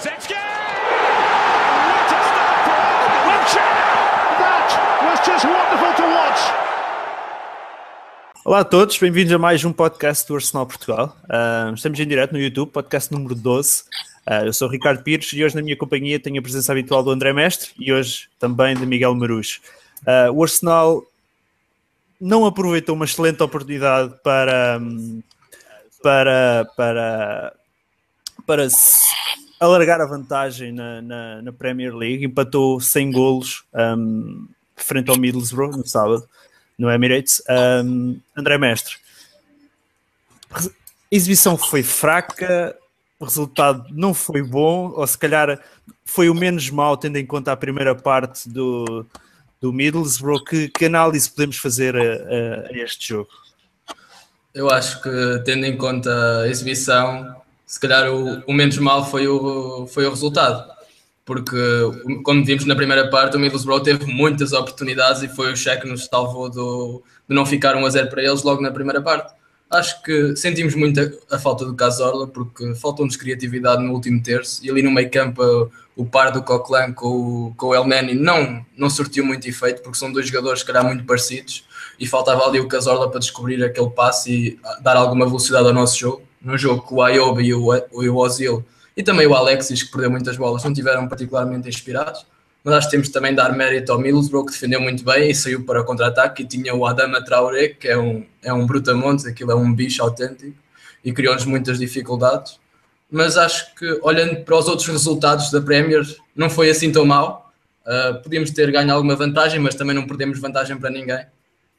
What a start for! That was just wonderful to watch. Olá a todos, bem-vindos a mais um podcast do Arsenal Portugal. Uh, estamos em direto no YouTube, podcast número 12. Uh, eu sou o Ricardo Pires e hoje na minha companhia tenho a presença habitual do André Mestre e hoje também de Miguel Maruz. Uh, o Arsenal não aproveitou uma excelente oportunidade para, para, para, para alargar a vantagem na, na, na, Premier League, empatou 100 golos um, frente ao Middlesbrough no sábado, no Emirates. Um, André Mestre, a exibição foi fraca, o resultado não foi bom, ou se calhar foi o menos mal, tendo em conta a primeira parte do, do Middlesbrough. Que, que análise podemos fazer a, a, a, este jogo? Eu acho que, tendo em conta a exibição, se calhar o, o, menos mal foi o, foi o resultado. Porque, como vimos na primeira parte, o Middlesbrough teve muitas oportunidades e foi o cheque que nos salvou do, de não ficar 1 a 0 para eles logo na primeira parte. Acho que sentimos muito a, a falta do Casorla porque faltou-nos criatividade no último terço e ali no meio campo o par do Coquelin com, com o El Neni não, não surtiu muito efeito porque são dois jogadores que eram muito parecidos e faltava ali o Casorla para descobrir aquele passe e dar alguma velocidade ao nosso jogo. No jogo com o Ayoba e o, o Ozil e também o Alexis que perdeu muitas bolas não tiveram particularmente inspirados. Mas acho que temos também de dar mérito ao Middlesbrough, que defendeu muito bem e saiu para o contra-ataque, e tinha o Adama Traoré, que é um, é um brutamontes, aquilo é um bicho autêntico, e criou-nos muitas dificuldades, mas acho que, olhando para os outros resultados da Premier, não foi assim tão mal, uh, podíamos ter ganho alguma vantagem, mas também não perdemos vantagem para ninguém,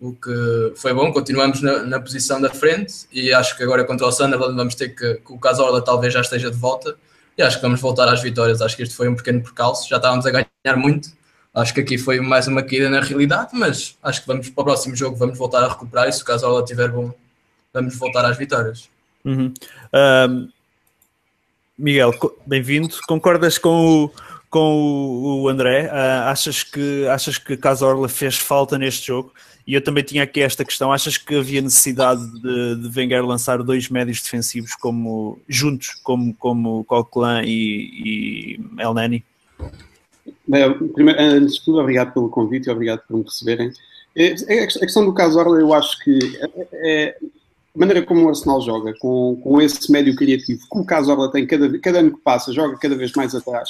o que foi bom, continuamos na, na posição da frente, e acho que agora contra o Sunderland vamos ter que, que o Casorla talvez já esteja de volta, e acho que vamos voltar às vitórias. Acho que este foi um pequeno percalço, já estávamos a ganhar muito. Acho que aqui foi mais uma caída na realidade, mas acho que vamos para o próximo jogo, vamos voltar a recuperar e se o caso ela estiver bom, vamos voltar às vitórias. Uhum. Um, Miguel, bem-vindo. Concordas com o, com o André? Uh, achas que achas que Casorla fez falta neste jogo? E eu também tinha aqui esta questão: achas que havia necessidade de, de Wenger lançar dois médios defensivos como juntos, como, como Coquelin e, e El Nani? Primeiro, antes de tudo, obrigado pelo convite e obrigado por me receberem. É, é, a questão do caso Orla, eu acho que é, é, a maneira como o Arsenal joga, com, com esse médio criativo, como o caso Orla tem, cada, cada ano que passa, joga cada vez mais atrás.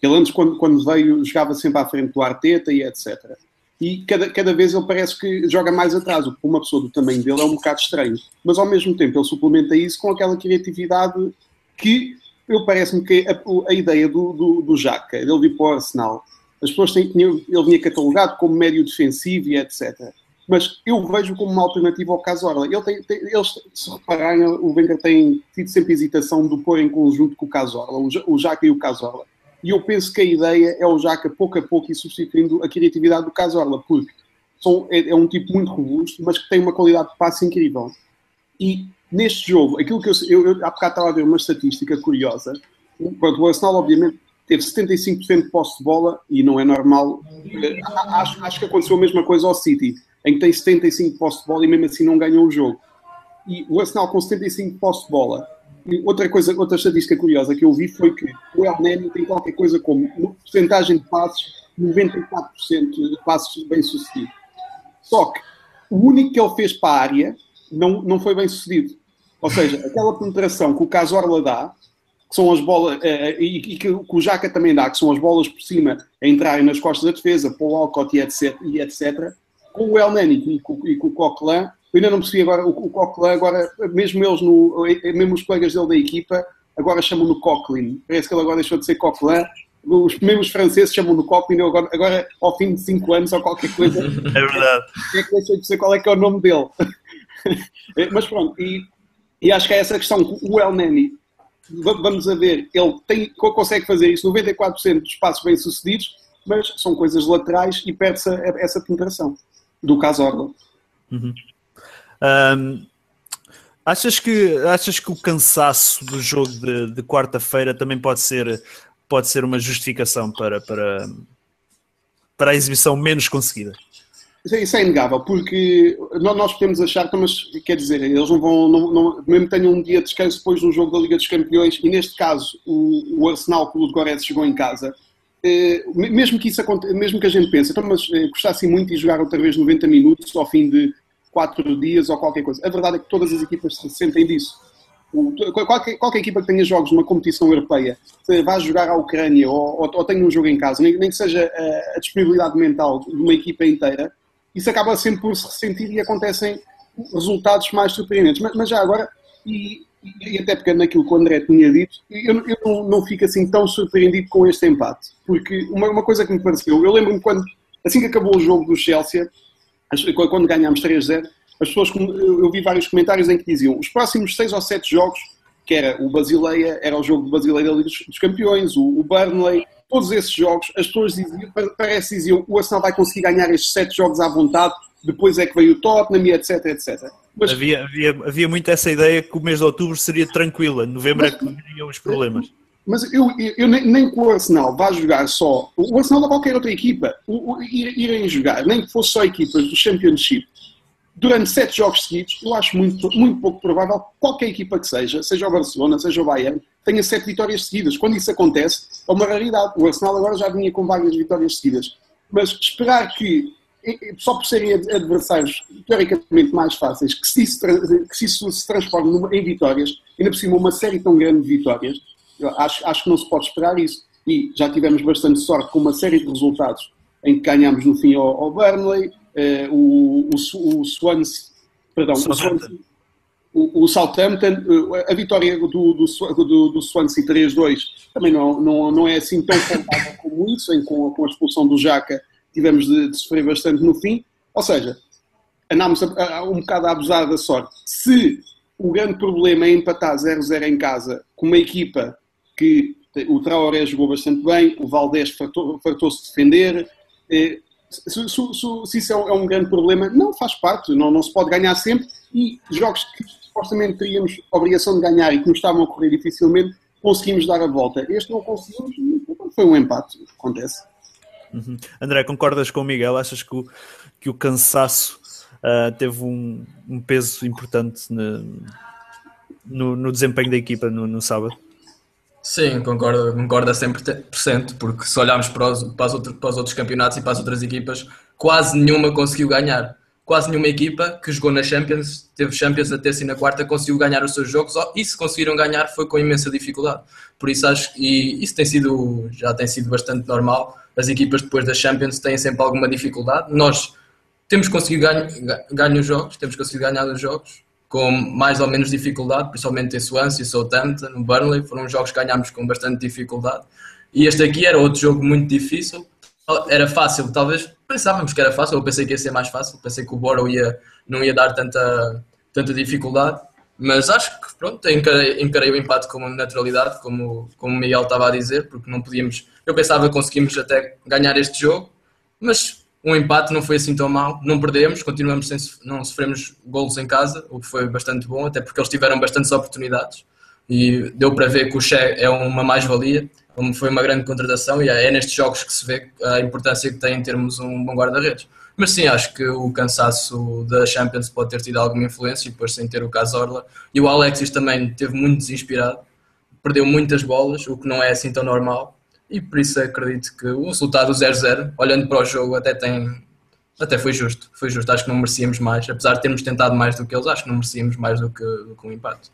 Ele antes, quando, quando veio, jogava sempre à frente do Arteta e etc e cada, cada vez ele parece que joga mais atrás, o que uma pessoa do tamanho dele é um bocado estranho. Mas ao mesmo tempo ele suplementa isso com aquela criatividade que eu parece-me que a, a, ideia do, do, do Jaca, ele vir para o Arsenal, as pessoas têm, ele vinha catalogado como médio defensivo e etc. Mas eu vejo como uma alternativa ao Casorla. Ele tem, tem, eles, se repararem, o Wenger tem tido sempre hesitação de pôr em conjunto com o Casorla, o Jaca e o Casorla. E eu penso que a ideia é o Jaca pouco a pouco e substituindo a criatividade do Casorla, porque são, é, é, um tipo muito robusto, mas que tem uma qualidade de passe incrível. E neste jogo, aquilo que eu, eu, eu há bocado estava a ver uma estatística curiosa. Pronto, o Arsenal, obviamente, teve 75% de posse de bola e não é normal. Eh, acho, acho que aconteceu a mesma coisa ao City, em que tem 75% de posse de bola e mesmo assim não ganhou o jogo. E o Arsenal com 75% de posse de bola outra coisa, outra estatística curiosa que eu vi foi que o El Neni tem qualquer coisa como porcentagem de passos, 94% de passos bem sucedidos. Só que o único que ele fez para a área não, não foi bem sucedido. Ou seja, aquela penetração que o Casorla dá, que são as bolas, eh, e, e, que, o Jaca também dá, que são as bolas por cima a entrarem nas costas da defesa, para o Alcott e etc, e etc com o El Neni e com, e com o Coquelin, eu ainda não percebi agora, o, o Coquelin agora, mesmo eles, no, mesmo os colegas dele da equipa, agora chamam-no Coquelin. Parece que ele agora deixou de ser Coquelin. Os mesmos franceses chamam-no Coquelin, agora, agora ao fim de 5 anos ou qualquer coisa. É verdade. É que deixou de ser qual é que é o nome dele. Mas pronto, e, e acho que é essa questão. O El Neni, vamos a ver, ele tem, consegue fazer isso, 94% dos passos bem-sucedidos, mas são coisas laterais e perde-se essa penetração do caso Orla. Uhum. Um, achas, que, achas que o cansaço do jogo de, de quarta-feira também pode ser, pode ser uma justificação para, para, para a exibição menos conseguida? Isso é inegável, porque nós podemos achar, então, mas quer dizer, eles não vão, não, não, mesmo tenham um dia de descanso depois de um jogo da Liga dos Campeões, e neste caso o, o Arsenal com o Ludogorets chegou em casa, eh, mesmo que isso mesmo que a gente pense, então, mas eh, gostasse muito de jogar outra vez 90 minutos ao fim de 4 dias ou qualquer coisa. A verdade é que todas as equipas se sentem disso. Qualquer, qualquer, equipa que tenha jogos numa competição europeia, vá jogar à Ucrânia ou, ou, ou tenha um jogo em casa, nem, nem que seja a, a, disponibilidade mental de uma equipa inteira, isso acaba sempre por se ressentir e acontecem resultados mais surpreendentes. Mas, mas já agora, e, e, até porque naquilo que o André tinha dito, eu, eu não, não, fico assim tão surpreendido com este empate. Porque uma, uma coisa que me pareceu, eu lembro-me quando, assim que acabou o jogo do Chelsea, quando ganhámos 3-0, as pessoas, eu vi vários comentários em que diziam os próximos seis ou sete jogos, que era o Basileia, era o jogo do Basileia da Liga dos Campeões, o, Burnley, todos esses jogos, as pessoas diziam, parece diziam o Arsenal vai conseguir ganhar estes sete jogos à vontade, depois é que veio o Tottenham, etc, etc. Mas, havia, havia, havia muito essa ideia que o mês de outubro seria tranquila, novembro mas, é que viriam os problemas. Mas eu, eu, eu nem, que o Arsenal vá jogar só, o Arsenal ou qualquer outra equipa, o, o, irem jogar, nem que fosse só equipas do Championship, durante sete jogos seguidos, eu acho muito, muito pouco provável que qualquer equipa que seja, seja o Barcelona, seja o Bayern, tenha sete vitórias seguidas. Quando isso acontece, é uma raridade. O Arsenal agora já vinha com várias vitórias seguidas. Mas esperar que, só por serem adversários teoricamente mais fáceis, que se isso, que se, isso se transforme em vitórias, ainda por cima uma série tão grande de vitórias, acho, acho que não se pode esperar isso. E já tivemos bastante sorte com uma série de resultados em que ganhámos no fim ao, ao Burnley, eh, o, o, o Swansea, perdão, Southampton. O, o Southampton, eh, a vitória do, do, do, do Swansea 3-2 também não, não, não é assim tão contável como isso, em, com, com a expulsão do Jaca tivemos de, de, sofrer bastante no fim. Ou seja, andámos a, a, um bocado a abusar da sorte. Se o grande problema é empatar 0-0 em casa com uma equipa que o Traoré jogou bastante bem, o Valdés fartou-se de defender, eh, se, se, se, isso é um, é um, grande problema, não faz parte, não, não se pode ganhar sempre e jogos que supostamente teríamos obrigação de ganhar e que nos estavam a correr dificilmente, conseguimos dar a volta. Este não conseguimos, foi um empate, acontece. Uhum. André, concordas com o Miguel? Achas que o, que o cansaço uh, teve um, um, peso importante no, no, no, desempenho da equipa no, no sábado? Sim, concordo, concordo a 100%, porque se olharmos para os, para, os outros, para os outros campeonatos e para as outras equipas, quase nenhuma conseguiu ganhar. Quase nenhuma equipa que jogou na Champions, teve Champions na terça e na quarta, conseguiu ganhar os seus jogos, e se conseguiram ganhar foi com imensa dificuldade. Por isso acho e isso tem sido, já tem sido bastante normal. As equipas depois da Champions têm sempre alguma dificuldade. Nós temos conseguido ganhar, ganhar os jogos, temos conseguido ganhar os jogos, com mais ou menos dificuldade, principalmente em Swansea, Southampton, no Burnley, foram jogos que ganhámos com bastante dificuldade. E este aqui era outro jogo muito difícil, era fácil, talvez pensávamos que era fácil, eu pensei que ia ser mais fácil, pensei que o Boro ia, não ia dar tanta, tanta dificuldade, mas acho que pronto, encarei, encarei o empate com naturalidade, como, como o Miguel estava a dizer, porque não podíamos, eu pensava que conseguimos até ganhar este jogo, mas um empate não foi assim tão mal, não perdemos, continuamos sem não sofremos golos em casa, o que foi bastante bom, até porque eles tiveram bastantes oportunidades e deu para ver que o Che é uma mais-valia, foi uma grande contratação e é nestes jogos que se vê a importância que tem em termos um bom guarda-redes. Mas sim, acho que o cansaço da Champions pode ter tido alguma influência e depois sem ter o Casorla. E o Alexis também teve muito desinspirado, perdeu muitas bolas, o que não é assim tão normal e por isso acredito que o resultado 0-0, olhando para o jogo, até tem. Até foi justo, foi justo. Acho que não merecíamos mais, apesar de termos tentado mais do que eles, acho que não merecíamos mais do que, do que um empate.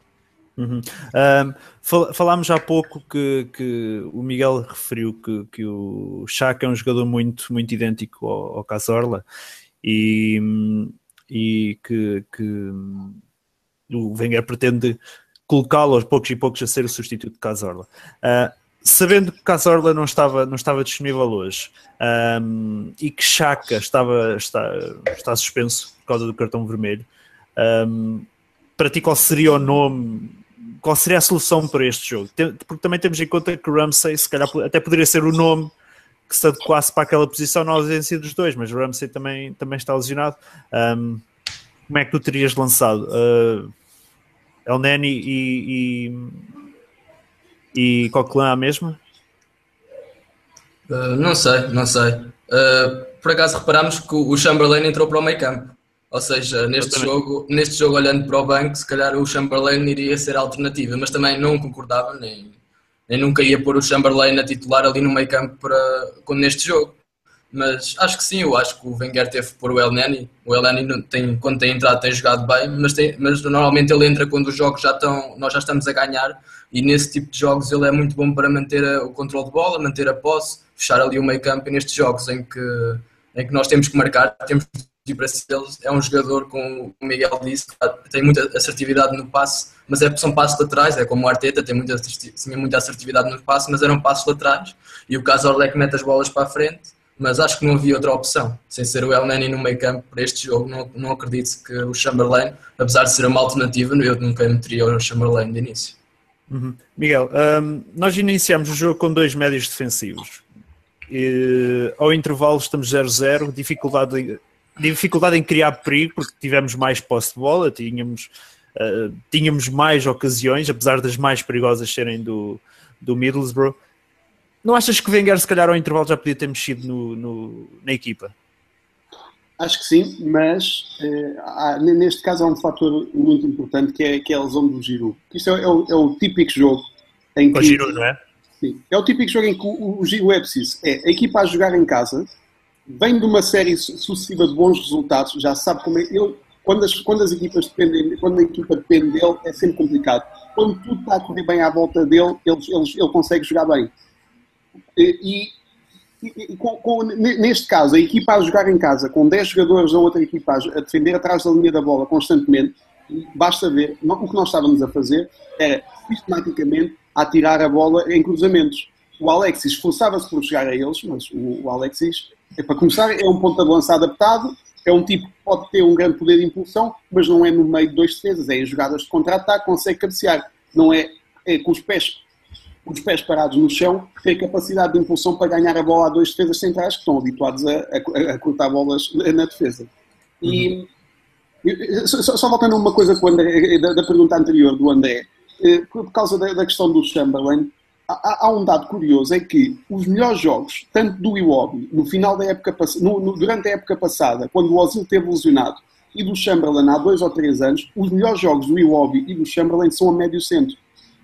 Uhum. Um, fal falámos há pouco que, que o Miguel referiu que, que o Chaka é um jogador muito, muito idêntico ao, ao Casorla e, e que, que o Wenger pretende colocá-lo aos poucos e poucos a ser o substituto de Casorla. Uh, sabendo que Cazorla não estava, não estava disponível hoje um, e que Chaka estava, está, está suspenso por causa do cartão vermelho, um, para ti qual seria o nome, qual seria a solução para este jogo? Porque também temos em conta que Ramsey, se calhar até poderia ser o nome que se adequasse para aquela posição na ausência dos dois, mas Ramsey também, também está lesionado. Um, como é que tu terias lançado? Uh, El Neni e, e e Coquelin a mesma? Uh, não sei, não sei. Uh, por acaso reparámos que o Chamberlain entrou para o meio campo. Ou seja, neste jogo, neste jogo, olhando para o banco, se calhar o Chamberlain iria ser a alternativa, mas também não concordava, nem, nem nunca ia pôr o Chamberlain a titular ali no meio campo para, neste jogo. Mas acho que sim, eu acho que o Wenger teve por o El Neni. O El Neni tem, quando tem entrado tem jogado bem, mas, tem, mas normalmente ele entra quando os jogos já estão, nós já estamos a ganhar. E nesse tipo de jogos ele é muito bom para manter a, o controle de bola, manter a posse, fechar ali o meio campo. E nestes jogos em que, em que nós temos que marcar, temos que ir para ele, é um jogador, como o Miguel disse, tem muita assertividade no passe, mas é, são passos laterais, é como o Arteta, tem muita, tinha muita assertividade no passe, mas eram passos laterais, e o caso Orlec mete as bolas para a frente, mas acho que não havia outra opção. Sem ser o El Nani no meio campo para este jogo, não, não acredito que o Chamberlain, apesar de ser uma alternativa, eu nunca meteria o Chamberlain de início. Uhum. Miguel, um, nós iniciamos o jogo com dois médios defensivos. E, ao intervalo estamos 0-0, dificuldade, dificuldade em criar perigo, porque tivemos mais posse de bola, tínhamos, uh, tínhamos mais ocasiões, apesar das mais perigosas serem do, do Middlesbrough. Não achas que Wenger, se calhar, ao intervalo já podia ter mexido no, no na equipa? Acho que sim, mas eh, há, neste caso há um fator muito importante que é, que é a lesão do Giroud. Isto é, é, o, é o, típico jogo em que... O Giroud, não é? Sim, é o típico jogo em que o, o Giroud é preciso. É a equipa a jogar em casa, vem de uma série sucessiva de bons resultados, já sabe como é... Ele, quando, as, quando as equipas dependem, quando a equipa depende dele, é sempre complicado. Quando tudo está a correr bem à volta dele, ele, ele, ele consegue jogar bem. E, e, e com, com, neste caso, a equipa a jogar em casa com 10 jogadores ou outra equipa a defender atrás da linha da bola constantemente, basta ver, o que nós estávamos a fazer era sistematicamente a tirar a bola em cruzamentos. O Alexis esforçava-se por chegar a eles, mas o, Alexis, é, para começar, é um ponto de lança adaptado, é um tipo que pode ter um grande poder de impulsão, mas não é no meio de dois defesas, é em jogadas de contra-ataque, consegue cabecear. Não é, é com os pés os pés parados no chão, tem capacidade de impulsão para ganhar a bola a dois defesas centrais que estão habituados a, a, a cortar bolas na defesa. E uhum. só, só, voltando a uma coisa André, da, da, pergunta anterior do André, eh, por causa da, da questão do Chamberlain, há, há, um dado curioso, é que os melhores jogos, tanto do Iwobi, no final da época, no, no, durante a época passada, quando o Ozil teve lesionado, e do Chamberlain há dois ou três anos, os melhores jogos do Iwobi e do Chamberlain são a médio centro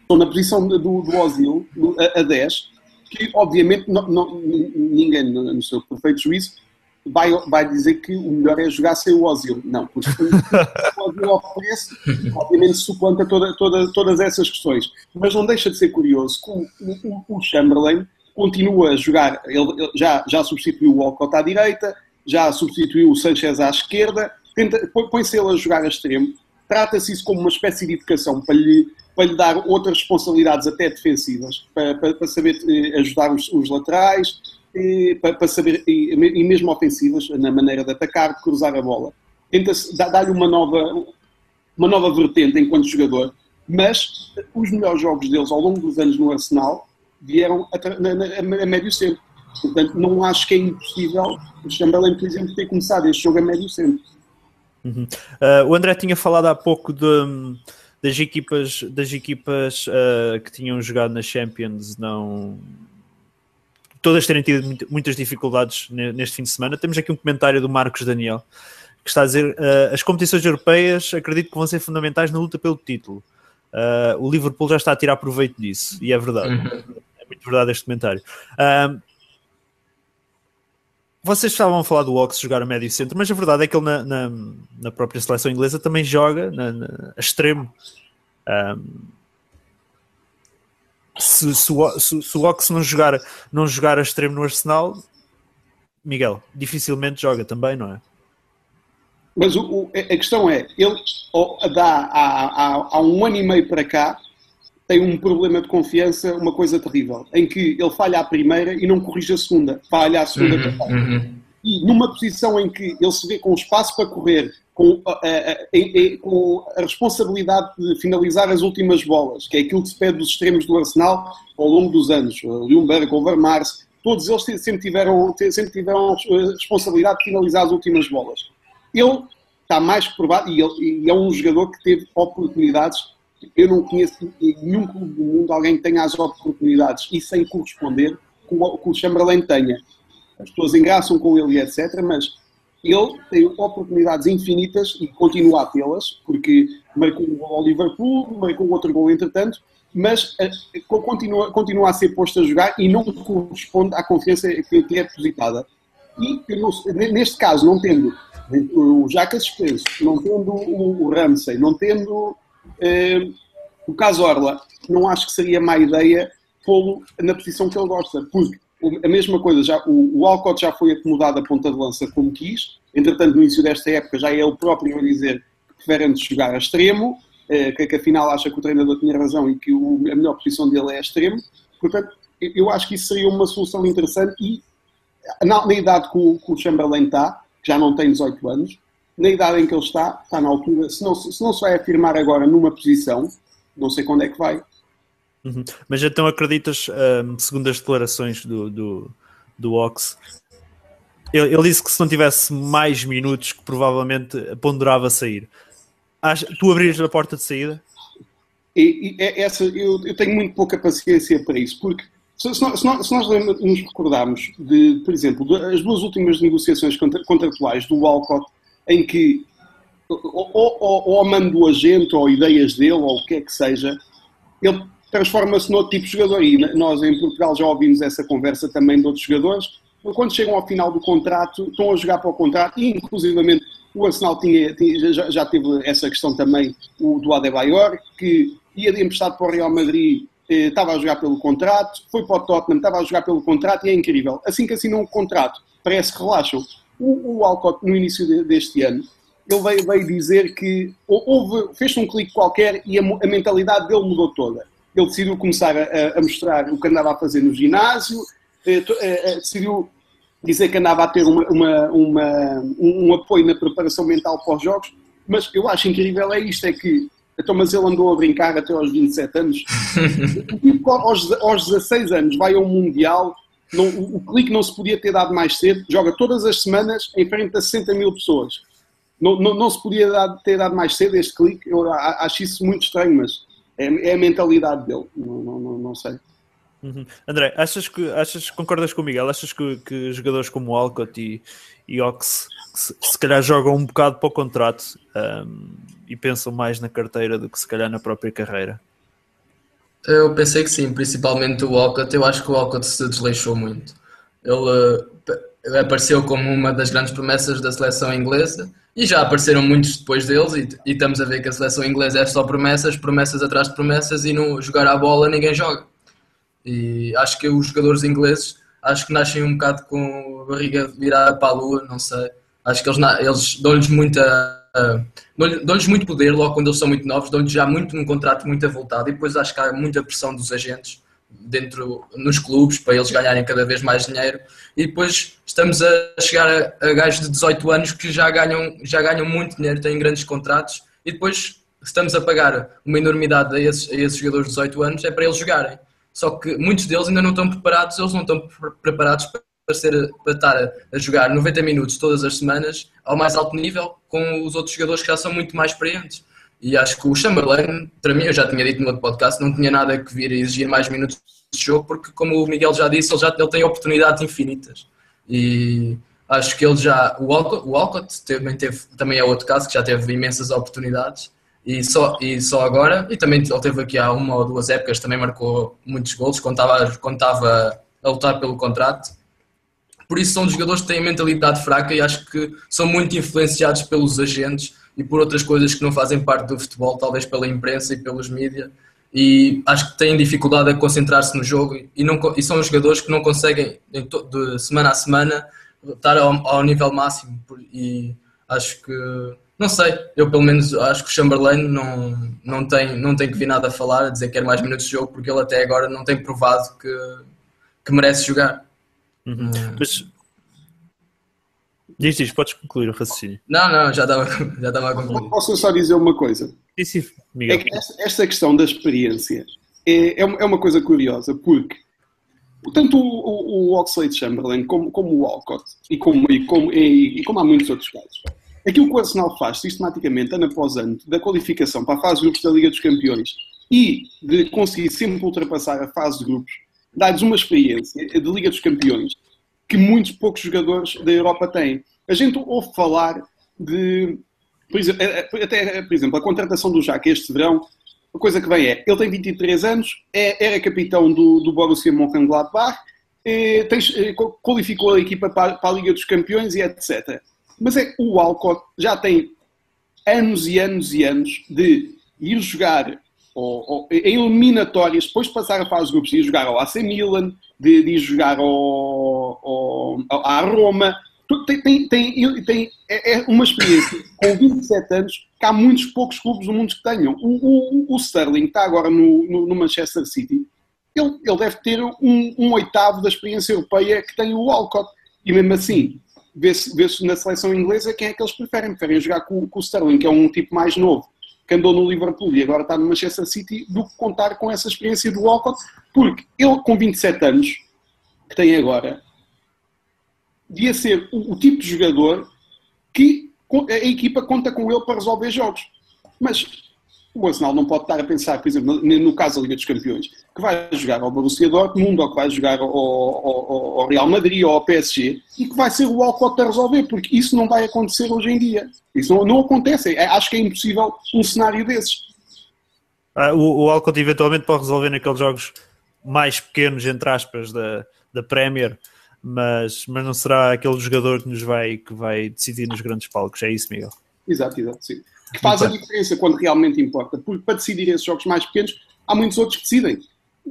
estou na posição do, do a, a 10, que obviamente não, não, ninguém no seu perfeito juízo vai, vai dizer que o melhor é jogar sem o Ozil. Não, porque o Ozil oferece, obviamente suplanta toda, toda, todas essas questões. Mas não deixa de ser curioso que o, o, o Chamberlain continua a jogar, ele, ele já, já substituiu o Walcott à direita, já substituiu o Sanchez à esquerda, põe-se ele a jogar a extremo, trata-se isso como uma espécie de educação para lhe para lhe dar outras responsabilidades até defensivas, para, para, para saber eh, ajudar os, os laterais, e, para, saber, e, e, mesmo ofensivas, na maneira de atacar, de cruzar a bola. Tenta-se dar-lhe uma nova, uma nova vertente enquanto jogador, mas os melhores jogos deles ao longo dos anos no Arsenal vieram a, a, a médio centro. Portanto, não acho que é impossível o Chamberlain, por exemplo, ter começado este jogo a médio centro. Uhum. Uh, o André tinha falado há pouco de das equipas, das equipas uh, que tinham jogado na Champions não todas terem tido muitas dificuldades neste fim de semana. Temos aqui um comentário do Marcos Daniel que está a dizer uh, as competições europeias acredito que vão ser fundamentais na luta pelo título. Uh, o Liverpool já está a tirar proveito disso e é verdade. Uhum. É muito verdade este comentário. Uh, vocês estavam a falar do Ox jogar a médio centro, mas a verdade é que ele na, na, na própria seleção inglesa também joga na, na a extremo. Um, se, se, se, se, o Ox não jogar, não jogar a extremo no Arsenal, Miguel, dificilmente joga também, não é? Mas o, o, a questão é, ele dá há, há, há um ano e meio para cá tem um problema de confiança, uma coisa terrível, em que ele falha a primeira e não corrige a segunda, falha a segunda uhum, uhum. E numa posição em que ele se vê com espaço para correr, com a, a, a, com a, responsabilidade de finalizar as últimas bolas, que é aquilo que se pede dos extremos do Arsenal ao longo dos anos, Ljungberg, Overmars, todos eles sempre tiveram, sempre tiveram a responsabilidade de finalizar as últimas bolas. Ele está mais que provado, e, ele, e é um jogador que teve oportunidades eu não conheço em nenhum clube do mundo alguém que tenha as oportunidades e sem corresponder que o Chamberlain tenha. as pessoas engraçam com ele etc. Mas ele tem oportunidades infinitas e continua a tê-las, porque marcou um gol ao Liverpool, marcou outro gol entretanto, mas uh, continua, continua a ser posto a jogar e não corresponde à confiança que é depositada. E neste caso, não tendo o Jacas suspenso, não tendo o, Ramsey, não tendo uh, o Casorla, não acho que seria má ideia pô-lo na posição que ele gosta, porque a mesma coisa, já, o, o Alcott já foi acomodado a ponta de lança como quis, entretanto, no início desta época já é ele próprio a dizer que prefere antes jogar a extremo, eh, que, que afinal acha que o treinador tinha razão e que o, a melhor posição dele é a extremo, portanto, eu acho que isso seria uma solução interessante e na, na idade que o, que o Chamberlain está, que já não tem 18 anos, na idade em que ele está, está na altura, se não se, não se vai afirmar agora numa posição, não sei quando é que vai, Uhum. Mas então acreditas, um, segundo as declarações do, do, do Ox, ele, ele, disse que se não tivesse mais minutos, que provavelmente ponderava sair. Acha, tu abririas a porta de saída? E, e é essa, eu, eu, tenho muito pouca paciência para isso, porque se, se, nós, se nós, nos recordarmos de, por exemplo, de, as duas últimas negociações contratuais do Walcott, em que ou, ou, ou, mando do agente, ou ideias dele, ou o que é que seja, ele transforma-se noutro tipo de jogador. E nós em Portugal já ouvimos essa conversa também de outros jogadores. Quando chegam ao final do contrato, estão a jogar para o contrato, e inclusivamente o Arsenal tinha, tinha, já, já, teve essa questão também o, do Adebayor, que ia de emprestado para o Real Madrid, eh, estava a jogar pelo contrato, foi para o Tottenham, estava a jogar pelo contrato, e é incrível. Assim que assinam o contrato, parece que relaxam. O, o Alcott, no início de, deste ano, ele veio, veio dizer que houve, fez um clique qualquer e a, a mentalidade dele mudou toda ele decidiu começar a, a, mostrar o que andava a fazer no ginásio, eh, eh, eh, decidiu dizer que andava a ter uma, uma, uma, um, um, apoio na preparação mental para os jogos, mas eu acho incrível é isto, é que então, mas ele andou a brincar até aos 27 anos. e aos, aos 16 anos vai ao Mundial, não, o, clique não se podia ter dado mais cedo, joga todas as semanas em frente a 60 mil pessoas. Não, não, não se podia dar, ter dado mais cedo este clique, eu acho isso muito estranho, mas é, é a mentalidade dele, não, não, não sei. Uhum. André, achas que achas, concordas com o Miguel? Achas que, que jogadores como Alcott e, e Ox se, se, calhar jogam um bocado para o contrato um, e pensam mais na carteira do que se calhar na própria carreira? Eu pensei que sim, principalmente o Alcott. Eu acho que o Alcott se desleixou muito. Ele uh, apareceu como uma das grandes promessas da seleção inglesa e já apareceram muitos depois deles, e, e, estamos a ver que a seleção inglesa é só promessas, promessas atrás de promessas, e no jogar a bola ninguém joga. E acho que os jogadores ingleses, acho que nascem um bocado com a barriga virada para a lua, não sei. Acho que eles, eles dão-lhes muita. Uh, dão-lhes muito poder logo quando eles são muito novos, dão-lhes já muito um contrato muito avultado, e depois acho que há muita pressão dos agentes dentro nos clubes para eles ganharem cada vez mais dinheiro e depois estamos a chegar a, a gajos de 18 anos que já ganham, já ganham muito dinheiro, têm grandes contratos e depois estamos a pagar uma enormidade a esses, a esses jogadores de 18 anos é para eles jogarem. Só que muitos deles ainda não estão preparados, eles não estão preparados para, ser, para estar a, a jogar 90 minutos todas as semanas ao mais alto nível com os outros jogadores que já são muito mais experientes. E acho que o Chamberlain, para mim, eu já tinha dito no outro podcast, não tinha nada que vir a exigir mais minutos de jogo, porque, como o Miguel já disse, ele já ele tem oportunidades infinitas. E acho que ele já. O Alcott, o Alcott também, teve, também é outro caso que já teve imensas oportunidades. E só, e só agora, e também ele teve aqui há uma ou duas épocas, também marcou muitos gols quando estava, quando estava a lutar pelo contrato. Por isso são jogadores que têm mentalidade fraca e acho que são muito influenciados pelos agentes e por outras coisas que não fazem parte do futebol, talvez pela imprensa e pelos mídias. E acho que têm dificuldade a concentrar-se no jogo e, não, e são jogadores que não conseguem, de semana a semana, estar ao, ao nível máximo. E acho que não sei, eu pelo menos acho que o Chamberlain não, não, tem, não tem que vir nada a falar, a dizer que quer mais minutos de jogo, porque ele até agora não tem provado que, que merece jogar. Uhum. Mas Diz, diz, podes concluir o raciocínio. Não, não, já estava, já estava a concluir. Posso só dizer uma coisa? Sim, sim, Miguel. É que esta, esta questão da experiência é, é, uma coisa curiosa, porque tanto o, o, o Oxlade Chamberlain como, como o Walcott, e como, e, como, e, e como há muitos outros casos, aquilo que o Arsenal faz sistematicamente, ano após ano, da qualificação para a fase de grupos da Liga dos Campeões e de conseguir sempre ultrapassar a fase de grupos, dá-lhes uma experiência de Liga dos Campeões que muitos poucos jogadores da Europa têm. A gente ouve falar de, por exemplo, é, é, até, por exemplo, a contratação do Jaque este verão, a coisa que vem é, ele tem 23 anos, é, era capitão do, do Borussia Mönchengladbach, é, tem, é, qualificou a equipa para, para, a Liga dos Campeões e etc. Mas é o Alcott já tem anos e anos e anos de ir jogar ou, ou, em eliminatórias, depois de passar a fase de grupos, de ir jogar ao AC Milan, de, de ir jogar ao, ao, à Roma. Tem, tem, tem, tem, é, é uma experiência com 27 anos que há muitos poucos clubes no mundo que tenham. O, o, o Sterling está agora no, no, no, Manchester City. Ele, ele deve ter um, um, oitavo da experiência europeia que tem o Alcott. E mesmo assim, vê-se vê na seleção inglesa quem é que eles preferem. Preferem jogar com, com o Sterling, que é um tipo mais novo que andou no Liverpool e agora está no Manchester City, do que contar com essa experiência do Walcott, porque ele, com 27 anos, que tem agora, devia ser o, o tipo de jogador que a equipa conta com ele para resolver jogos. Mas o Arsenal não pode estar a pensar, por exemplo, no caso da Liga dos Campeões, que vai jogar ao Borussia Dortmund, ou que vai jogar ao, ao, ao, Real Madrid ou ao PSG, e que vai ser o Alcott a resolver, porque isso não vai acontecer hoje em dia. Isso não, não acontece. É, acho que é impossível um cenário desses. Ah, o, o Alcott eventualmente pode resolver naqueles jogos mais pequenos, entre aspas, da, da Premier, mas, mas não será aquele jogador que nos vai, que vai decidir nos grandes palcos. É isso, Miguel? Exato, exato, sim que faz a diferença quando realmente importa. Porque para decidir esses jogos mais pequenos, há muitos outros que decidem.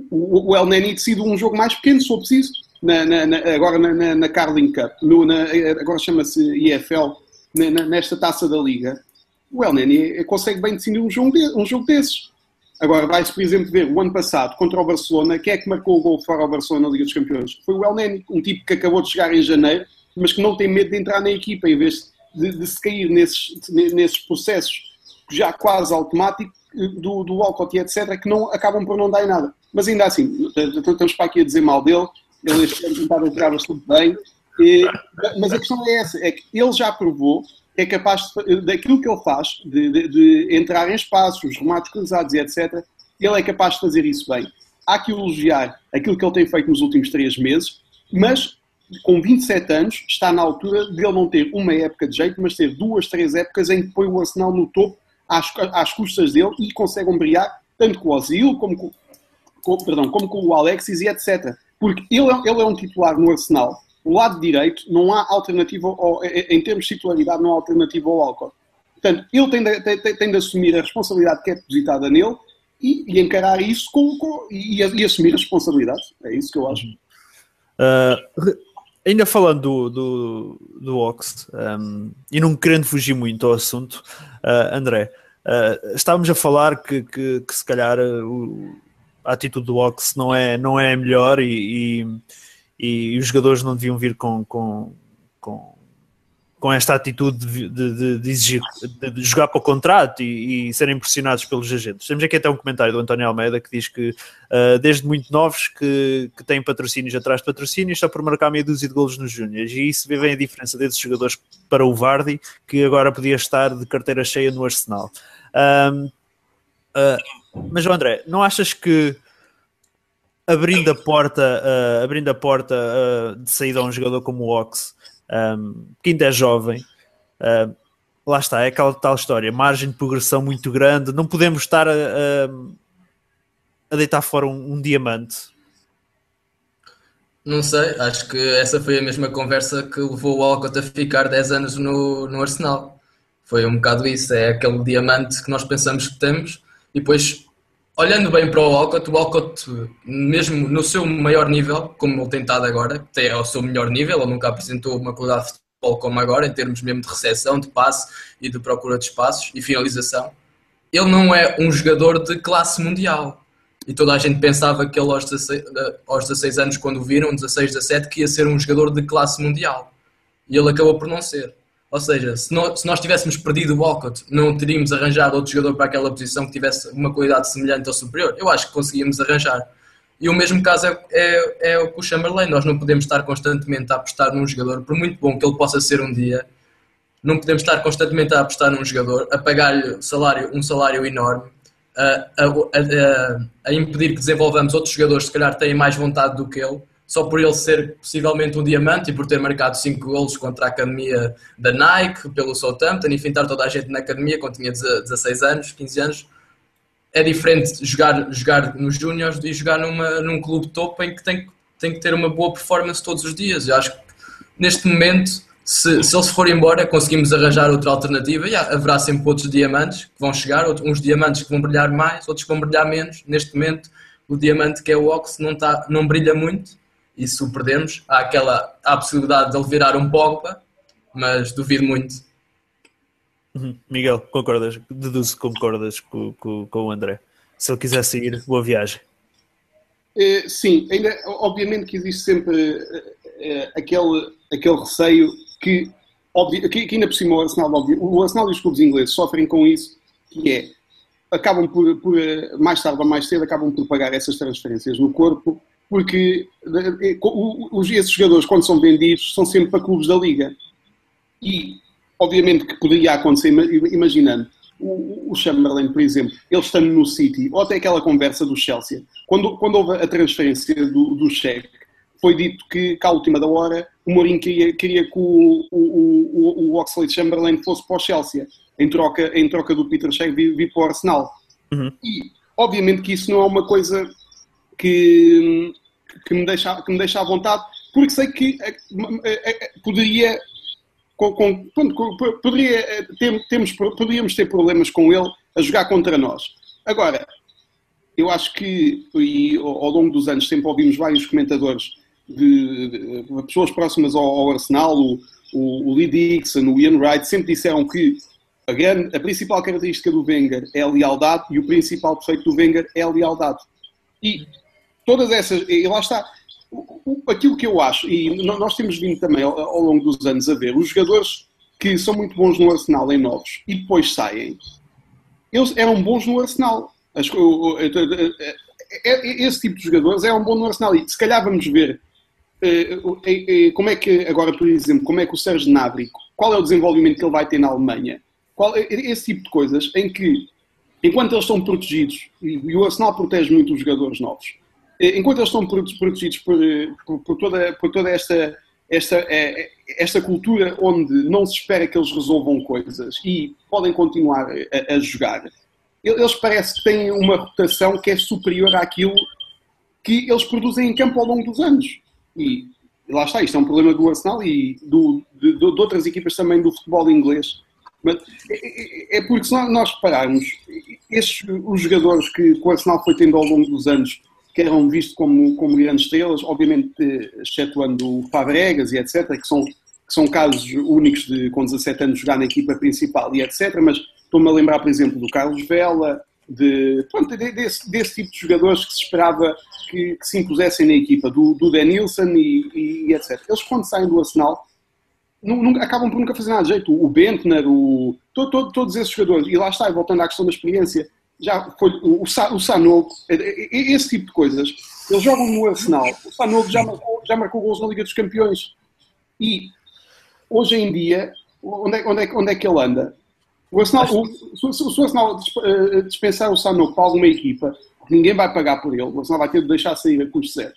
O, o El Neni decide um jogo mais pequeno, se for preciso, na, na, na, agora na, na, Carling Cup, no, agora chama-se IFL, nesta taça da Liga. O El Neni consegue bem decidir um jogo, de, um jogo desses. Agora, vai-se, por exemplo, ver o ano passado contra o Barcelona, quem é que marcou o gol fora ao Barcelona na Liga dos Campeões? Foi o El Neni, um tipo que acabou de chegar em janeiro, mas que não tem medo de entrar na equipa, em vez de de, de se cair nesses, nesses processos já quase automáticos do, do Walcott e etc., que não, acabam por não dar em nada. Mas ainda assim, estamos para aqui a dizer mal dele, ele este ano tentava entrar bastante bem, e, mas a questão é essa, é que ele já provou que é capaz, de, daquilo que ele faz, de, de, de entrar em espaços, remates cruzados e etc., ele é capaz de fazer isso bem. Há que elogiar aquilo que ele tem feito nos últimos três meses, mas com 27 anos, está na altura de ele não ter uma época de jeito, mas ter duas, três épocas em que põe o Arsenal no topo às, às custas dele e consegue ombrear tanto com o Ozil como com, com, perdão, como com o Alexis e etc. Porque ele, é, ele é um titular no Arsenal. O lado direito não há alternativa, ao, em termos de titularidade, não há alternativa ao Alcott. Portanto, ele tem de, tem, tem de, assumir a responsabilidade que é depositada nele e, e encarar isso com, com e, e, assumir a responsabilidade. É isso que eu acho. Uh, ainda falando do, do, do Ox, um, e não querendo fugir muito ao assunto, uh, André, uh, estávamos a falar que, que, que se calhar uh, a atitude do Ox não é, não é melhor e, e, e, os jogadores não deviam vir com, com, com com esta atitude de, de, de exigir, de, jogar para o contrato e, e, serem pressionados pelos agentes. Temos aqui até um comentário do António Almeida que diz que uh, desde muito novos que, que têm patrocínios atrás de patrocínios só por marcar meia dúzia de golos nos Júniors e isso vê a diferença desses jogadores para o Vardy que agora podia estar de carteira cheia no Arsenal. Um, uh, mas André, não achas que abrindo a porta, uh, abrindo a porta de saída a um jogador como o Ox um, que ainda é jovem. Uh, lá está, é aquela tal história, margem de progressão muito grande, não podemos estar a, a, a deitar fora um, um, diamante. Não sei, acho que essa foi a mesma conversa que levou o Alcott a ficar 10 anos no, no Arsenal. Foi um bocado isso, é aquele diamante que nós pensamos que temos e depois olhando bem para o Alcott, o Alcott, mesmo no seu maior nível, como ele tem estado agora, tem ao seu melhor nível, ele nunca apresentou uma qualidade de futebol como agora, em termos mesmo de recepção, de passe e de procura de espaços e finalização. Ele não é um jogador de classe mundial. E toda a gente pensava que ele aos 16, aos 16 anos, quando o viram, 16, 17, que ia ser um jogador de classe mundial. E ele acabou por não ser. Ou seja, se nós, se nós tivéssemos perdido o Walcott, não teríamos arranjado outro jogador para aquela posição que tivesse uma qualidade semelhante ou superior? Eu acho que conseguíamos arranjar. E o mesmo caso é, é, é com o Chamberlain. Nós não podemos estar constantemente a apostar num jogador, por muito bom que ele possa ser um dia, não podemos estar constantemente a apostar num jogador, a pagar-lhe salário, um salário enorme, a, a, a, a, impedir que desenvolvamos outros jogadores que se calhar têm mais vontade do que ele, só por ele ser possivelmente um diamante e por ter marcado 5 golos contra a academia da Nike, pelo Southampton, e fintar toda a gente na academia quando tinha 16 anos, 15 anos. É diferente jogar, jogar nos Júniors e jogar numa, num clube topo em que tem, tem que ter uma boa performance todos os dias. Eu acho que neste momento, se, se ele se for embora, conseguimos arranjar outra alternativa e haverá sempre outros diamantes que vão chegar, uns diamantes que vão brilhar mais, outros que vão brilhar menos. Neste momento, o diamante que é o Ox não, tá, não brilha muito e se o perdemos, há aquela há a possibilidade de ele virar um Pogba, mas duvido muito. Uhum. Miguel, concordas? Deduzo que concordas com, com, com o André. Se ele quiser sair, boa viagem. É, sim, ainda, obviamente que existe sempre é, aquele, aquele receio que, óbvio, que, que ainda por cima o Arsenal, óbvio, o Arsenal e os clubes ingleses sofrem com isso, que é, acabam por, por, mais tarde ou mais cedo, acabam por pagar essas transferências no corpo porque os, esses jogadores, quando são vendidos, são sempre para clubes da Liga. E, obviamente, que poderia acontecer, imaginando, o, Chamberlain, por exemplo, ele estando no City, ou até aquela conversa do Chelsea, quando, quando houve a transferência do, do Sheik, foi dito que, cá à última da hora, o Mourinho queria, queria que o, o, o, o Oxlade Chamberlain fosse para o Chelsea, em troca, em troca do Peter Sheik vir, vir para o Arsenal. Uhum. E, obviamente, que isso não é uma coisa que, que me deixa, que me deixa à vontade, porque sei que eh, eh, eh, poderia, com, com, poderia ter, temos, poderíamos ter problemas com ele a jogar contra nós. Agora, eu acho que e, ao longo dos anos sempre ouvimos vários comentadores de, de, de pessoas próximas ao, ao Arsenal, o, o, o, Lee Dixon, o Ian Wright, sempre disseram que a, grande, a principal característica do Wenger é a lealdade e o principal defeito do Wenger é a lealdade. E todas essas, e lá está, aquilo que eu acho, e nós temos vindo também ao, longo dos anos a ver, os jogadores que são muito bons no Arsenal em novos e depois saem, eles eram bons no Arsenal. Esse tipo de jogadores eram bons no Arsenal. E se calhar vamos ver eh, eh, como é que, agora por exemplo, como é que o Sérgio Gnabry, qual é o desenvolvimento que ele vai ter na Alemanha, qual, esse tipo de coisas em que, enquanto eles estão protegidos, e o Arsenal protege muito os jogadores novos, eh, enquanto eles estão protegidos por, eh, por, por toda, por toda esta, esta, eh, esta cultura onde não se espera que eles resolvam coisas e podem continuar a, a jogar, eles parece que têm uma rotação que é superior àquilo que eles produzem em campo ao longo dos anos. E lá está, isto é um problema do Arsenal e do, de, de, outras equipas também do futebol inglês. Mas é porque se nós repararmos, estes, os jogadores que o Arsenal foi tendo ao longo dos anos que eram vistos como, como grandes estrelas, obviamente excetuando o Fabregas e etc., que são, que são casos únicos de com 17 anos jogar na equipa principal e etc., mas estou-me a lembrar, por exemplo, do Carlos Vela, de, pronto, desse, desse tipo de jogadores que se esperava que, que se impusessem na equipa, do, do Denilson e, e, e, etc. Eles quando saem do Arsenal acabam por nunca fazer nada de jeito. O Bentner, o, todo, todo, todos esses jogadores, e lá está, voltando à questão da experiência, já foi o, o Sanogo, esse tipo de coisas, eles jogam no Arsenal. O Sanogo já marcou, já marcou gols na Liga dos Campeões. E hoje em dia, onde é, onde é, onde é que ele anda? O Arsenal, o, se, o Arsenal eh, dispensar o Sanogo para alguma equipa, ninguém vai pagar por ele, o Arsenal vai ter de deixar sair a custo zero.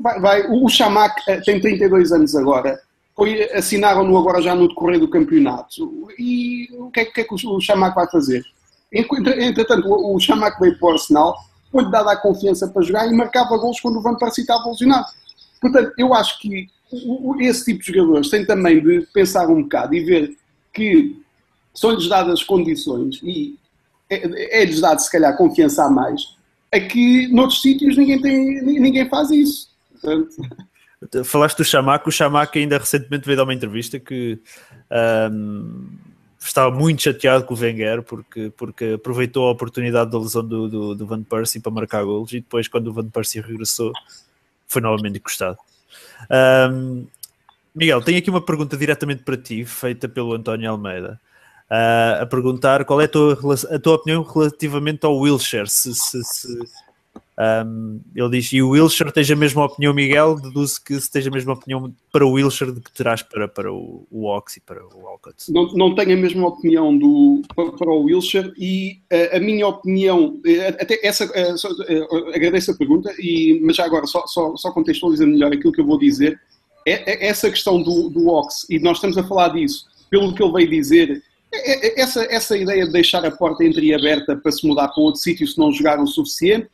Vai, vai, o Chamac eh, tem 32 anos agora, foi, assinaram-no agora já no decorrer do campeonato. E o que é, que, é que o Chamac vai fazer? Entretanto, o, Chamac veio para o Arsenal, foi-lhe dada a confiança para jogar e marcava gols quando o Van Persie estava lesionado. Portanto, eu acho que esse tipo de jogadores tem também de pensar um bocado e ver que são-lhes dadas condições e é-lhes é dado, se calhar, confiança a mais, é que noutros sítios ninguém, tem, ninguém faz isso. Portanto... Falaste do Chamac, o Chamac ainda recentemente veio dar uma entrevista que um, estava muito chateado com o Wenger porque, porque aproveitou a oportunidade da lesão do, do, do Van Persie para marcar golos e depois quando o Van Persie regressou foi novamente encostado. Um, Miguel, tenho aqui uma pergunta diretamente para ti, feita pelo António Almeida, uh, a perguntar qual é a tua, a tua opinião relativamente ao Wilshire, se, se, se Um, ele diz, e o Wilshire tens a mesma opinião, Miguel? Deduzo que se a mesma opinião para o Wilshire de que terás para, para o, o Ox e para o Alcott. Não, não tenho a mesma opinião do, para, para o Wilshire e uh, a minha opinião, uh, até essa, uh, só, agradeço a pergunta, e, mas já agora, só, só, só contextualizando melhor aquilo que eu vou dizer, é, é essa questão do, do Ox, e nós estamos a falar disso, pelo que ele veio dizer, é, é, essa, essa ideia de deixar a porta entreaberta para se mudar para outro sítio se não jogar o suficiente,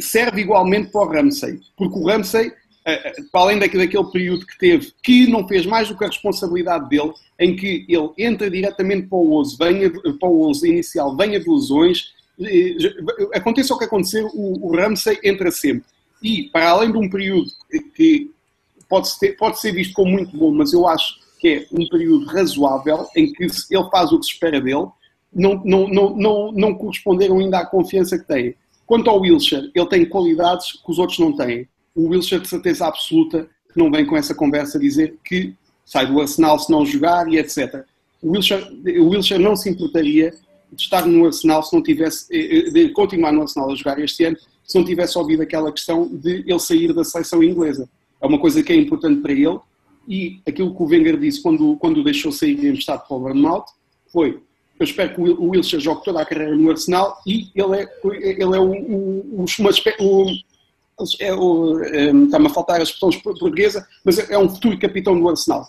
serve igualmente para o Ramsey, porque o Ramsey, eh, eh, para além daquele período que teve, que não fez mais do que a responsabilidade dele, em que ele entra diretamente para o 11, venha, para o 11 inicial, venha de lesões, aconteça o que acontecer, o, Ramsey entra sempre. E, para além de um período que pode ser, pode ser visto como muito bom, mas eu acho que é um período razoável, em que ele faz o que se espera dele, não, não, não, não, não corresponderam ainda à confiança que tem. Quanto ao Wilshire, ele tem qualidades que os outros não têm. O Wilshire, de certeza absoluta, não vem com essa conversa dizer que sai do Arsenal se não jogar e etc. O Wilshire, o Wilshire não se importaria de estar no Arsenal se não tivesse, eh, eh, de continuar no Arsenal a jogar este ano, se não tivesse ouvido aquela questão de ele sair da seleção inglesa. É uma coisa que é importante para ele e aquilo que o Wenger disse quando, quando o deixou sair emprestado para o Bournemouth foi eu espero que o Wilson jogue toda a carreira no Arsenal e ele é, ele é o, o, uma, é é, está-me a faltar a expressão portuguesa, mas é um futuro capitão do Arsenal.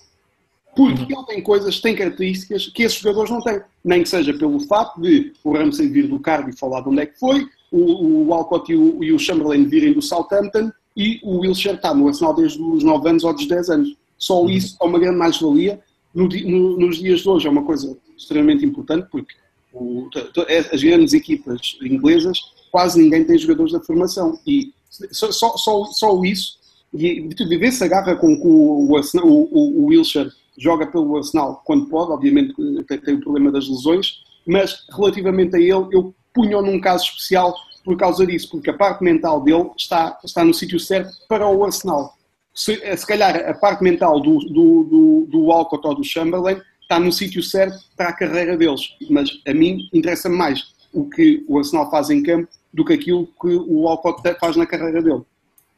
Porque ele tem coisas, tem características que esses jogadores não têm. Nem que seja pelo facto de o Ramsey vir do Cardiff falar de onde é que foi, o, o Alcott e o, e o Chamberlain virem do Southampton e o Wilshere está no Arsenal desde os 9 anos ou dos 10 anos. Só isso é uma grande mais-valia. No, no, nos dias de hoje é uma coisa extremamente importante, porque o, é, as grandes equipas inglesas, quase ninguém tem jogadores da formação. E só, só, só, isso, e de ver se agarra com que o, o, o, Wilshire joga pelo Arsenal quando pode, obviamente tem, tem o problema das lesões, mas relativamente a ele, eu punho num caso especial por causa disso, porque a parte mental dele está, está no sítio certo para o Arsenal. Se, se calhar a parte mental do, do, do, do Walcott ou do Chamberlain está no sítio certo para a carreira deles. Mas a mim interessa mais o que o Arsenal faz em campo do que aquilo que o Alcott faz na carreira dele.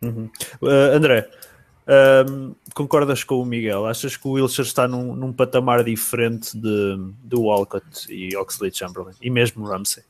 Uhum. Uh, André, uh, concordas com o Miguel? Achas que o Wilshire está num, num patamar diferente de, do Walcott e Oxley Chamberlain e mesmo Ramsey?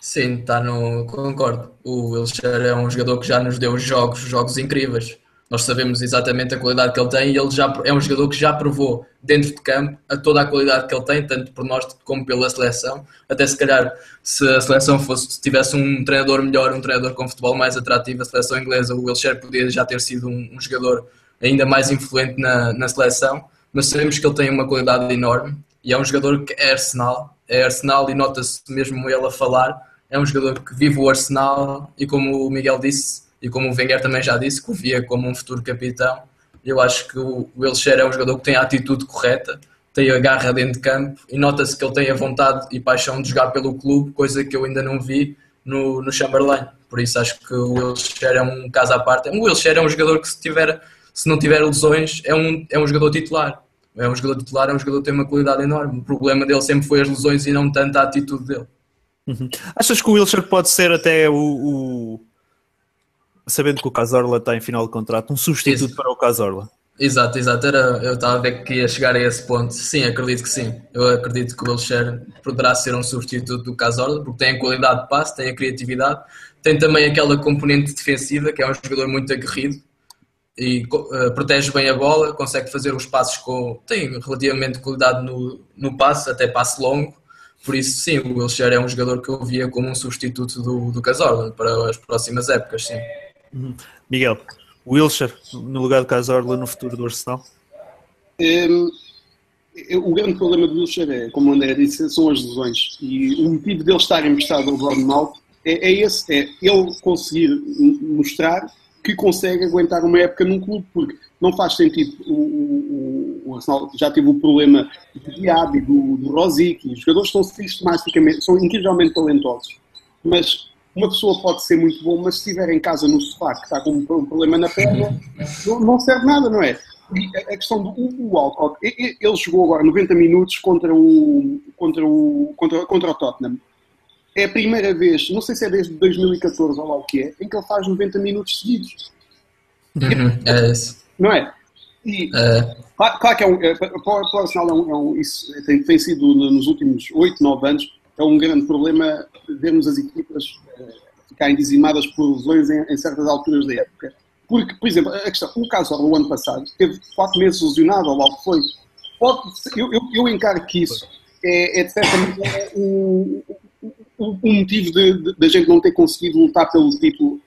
Sim, está no. Concordo. O Wilshire é um jogador que já nos deu jogos, jogos incríveis nós sabemos exatamente a qualidade que ele tem e ele já é um jogador que já provou dentro de campo a toda a qualidade que ele tem, tanto por nós como pela seleção. Até se calhar, se a seleção fosse, se tivesse um treinador melhor, um treinador com futebol mais atrativo, a seleção inglesa, o Wilshere podia já ter sido um, um jogador ainda mais influente na, na seleção, mas sabemos que ele tem uma qualidade enorme e é um jogador que é Arsenal, é Arsenal e nota-se mesmo ele a falar, é um jogador que vive o Arsenal e como o Miguel disse, e como o Wenger também já disse, que o via como um futuro capitão, eu acho que o Wilshere é um jogador que tem a atitude correta, tem a garra dentro de campo e nota-se que ele tem a vontade e paixão de jogar pelo clube, coisa que eu ainda não vi no, no Chamberlain. Por isso acho que o Wilshere é um caso à parte. O Wilshere é um jogador que se, tiver, se não tiver lesões é um, é um jogador titular. É um jogador titular, é um jogador que tem uma qualidade enorme. O problema dele sempre foi as lesões e não tanto a atitude dele. Uhum. Achas que o Wilshere pode ser até o, o sabendo que o Casorla está em final de contrato, um substituto Isso. para o Casorla. Exato, exato. Era, eu estava a ver que ia chegar a esse ponto. Sim, acredito que sim. Eu acredito que o Wilshere poderá ser um substituto do Casorla, porque tem a qualidade de passe, tem a criatividade, tem também aquela componente defensiva, que é um jogador muito aguerrido e uh, protege bem a bola, consegue fazer os passos com. tem relativamente qualidade no, no passe, até passe longo. Por isso, sim, o Wilshere é um jogador que eu via como um substituto do, do Casorla para as próximas épocas, sim. Miguel, Wilshire no lugar de Casorla no futuro do Arsenal? Um, o grande problema do Wilshire é, como o André disse, são as lesões. E o motivo dele estar emprestado ao Bournemouth é, é esse, é ele conseguir mostrar que consegue aguentar uma época num clube, porque não faz sentido o, o, o Arsenal já teve o problema do Diaby, do, do Rosic, os jogadores são sistematicamente, são incrivelmente talentosos, mas uma pessoa pode ser muito bom, mas se estiver em casa no sofá que está com um problema na perna, não, serve nada, não é? E a questão do o, o Alcott, ele jogou agora 90 minutos contra o, contra o, contra, contra o Tottenham. é a primeira vez, não sei se é desde 2014 ou lá o que é, em que ele faz 90 minutos seguidos. Uhum, é isso. Não é? E, É, claro, claro que é um, é, para, para o Arsenal é um, é um- isso tem, tem sido nos últimos 8, 9 anos é um grande problema vermos as equipas ficarem dizimadas por lesões em, em certas alturas da época. Porque, por exemplo, a questão, o caso do ano passado, teve 4 meses lesionado, ou o que foi. Pode, eu, eu, eu encaro que isso é, é de certa maneira um motivo de, de, de a gente não ter conseguido lutar pelo título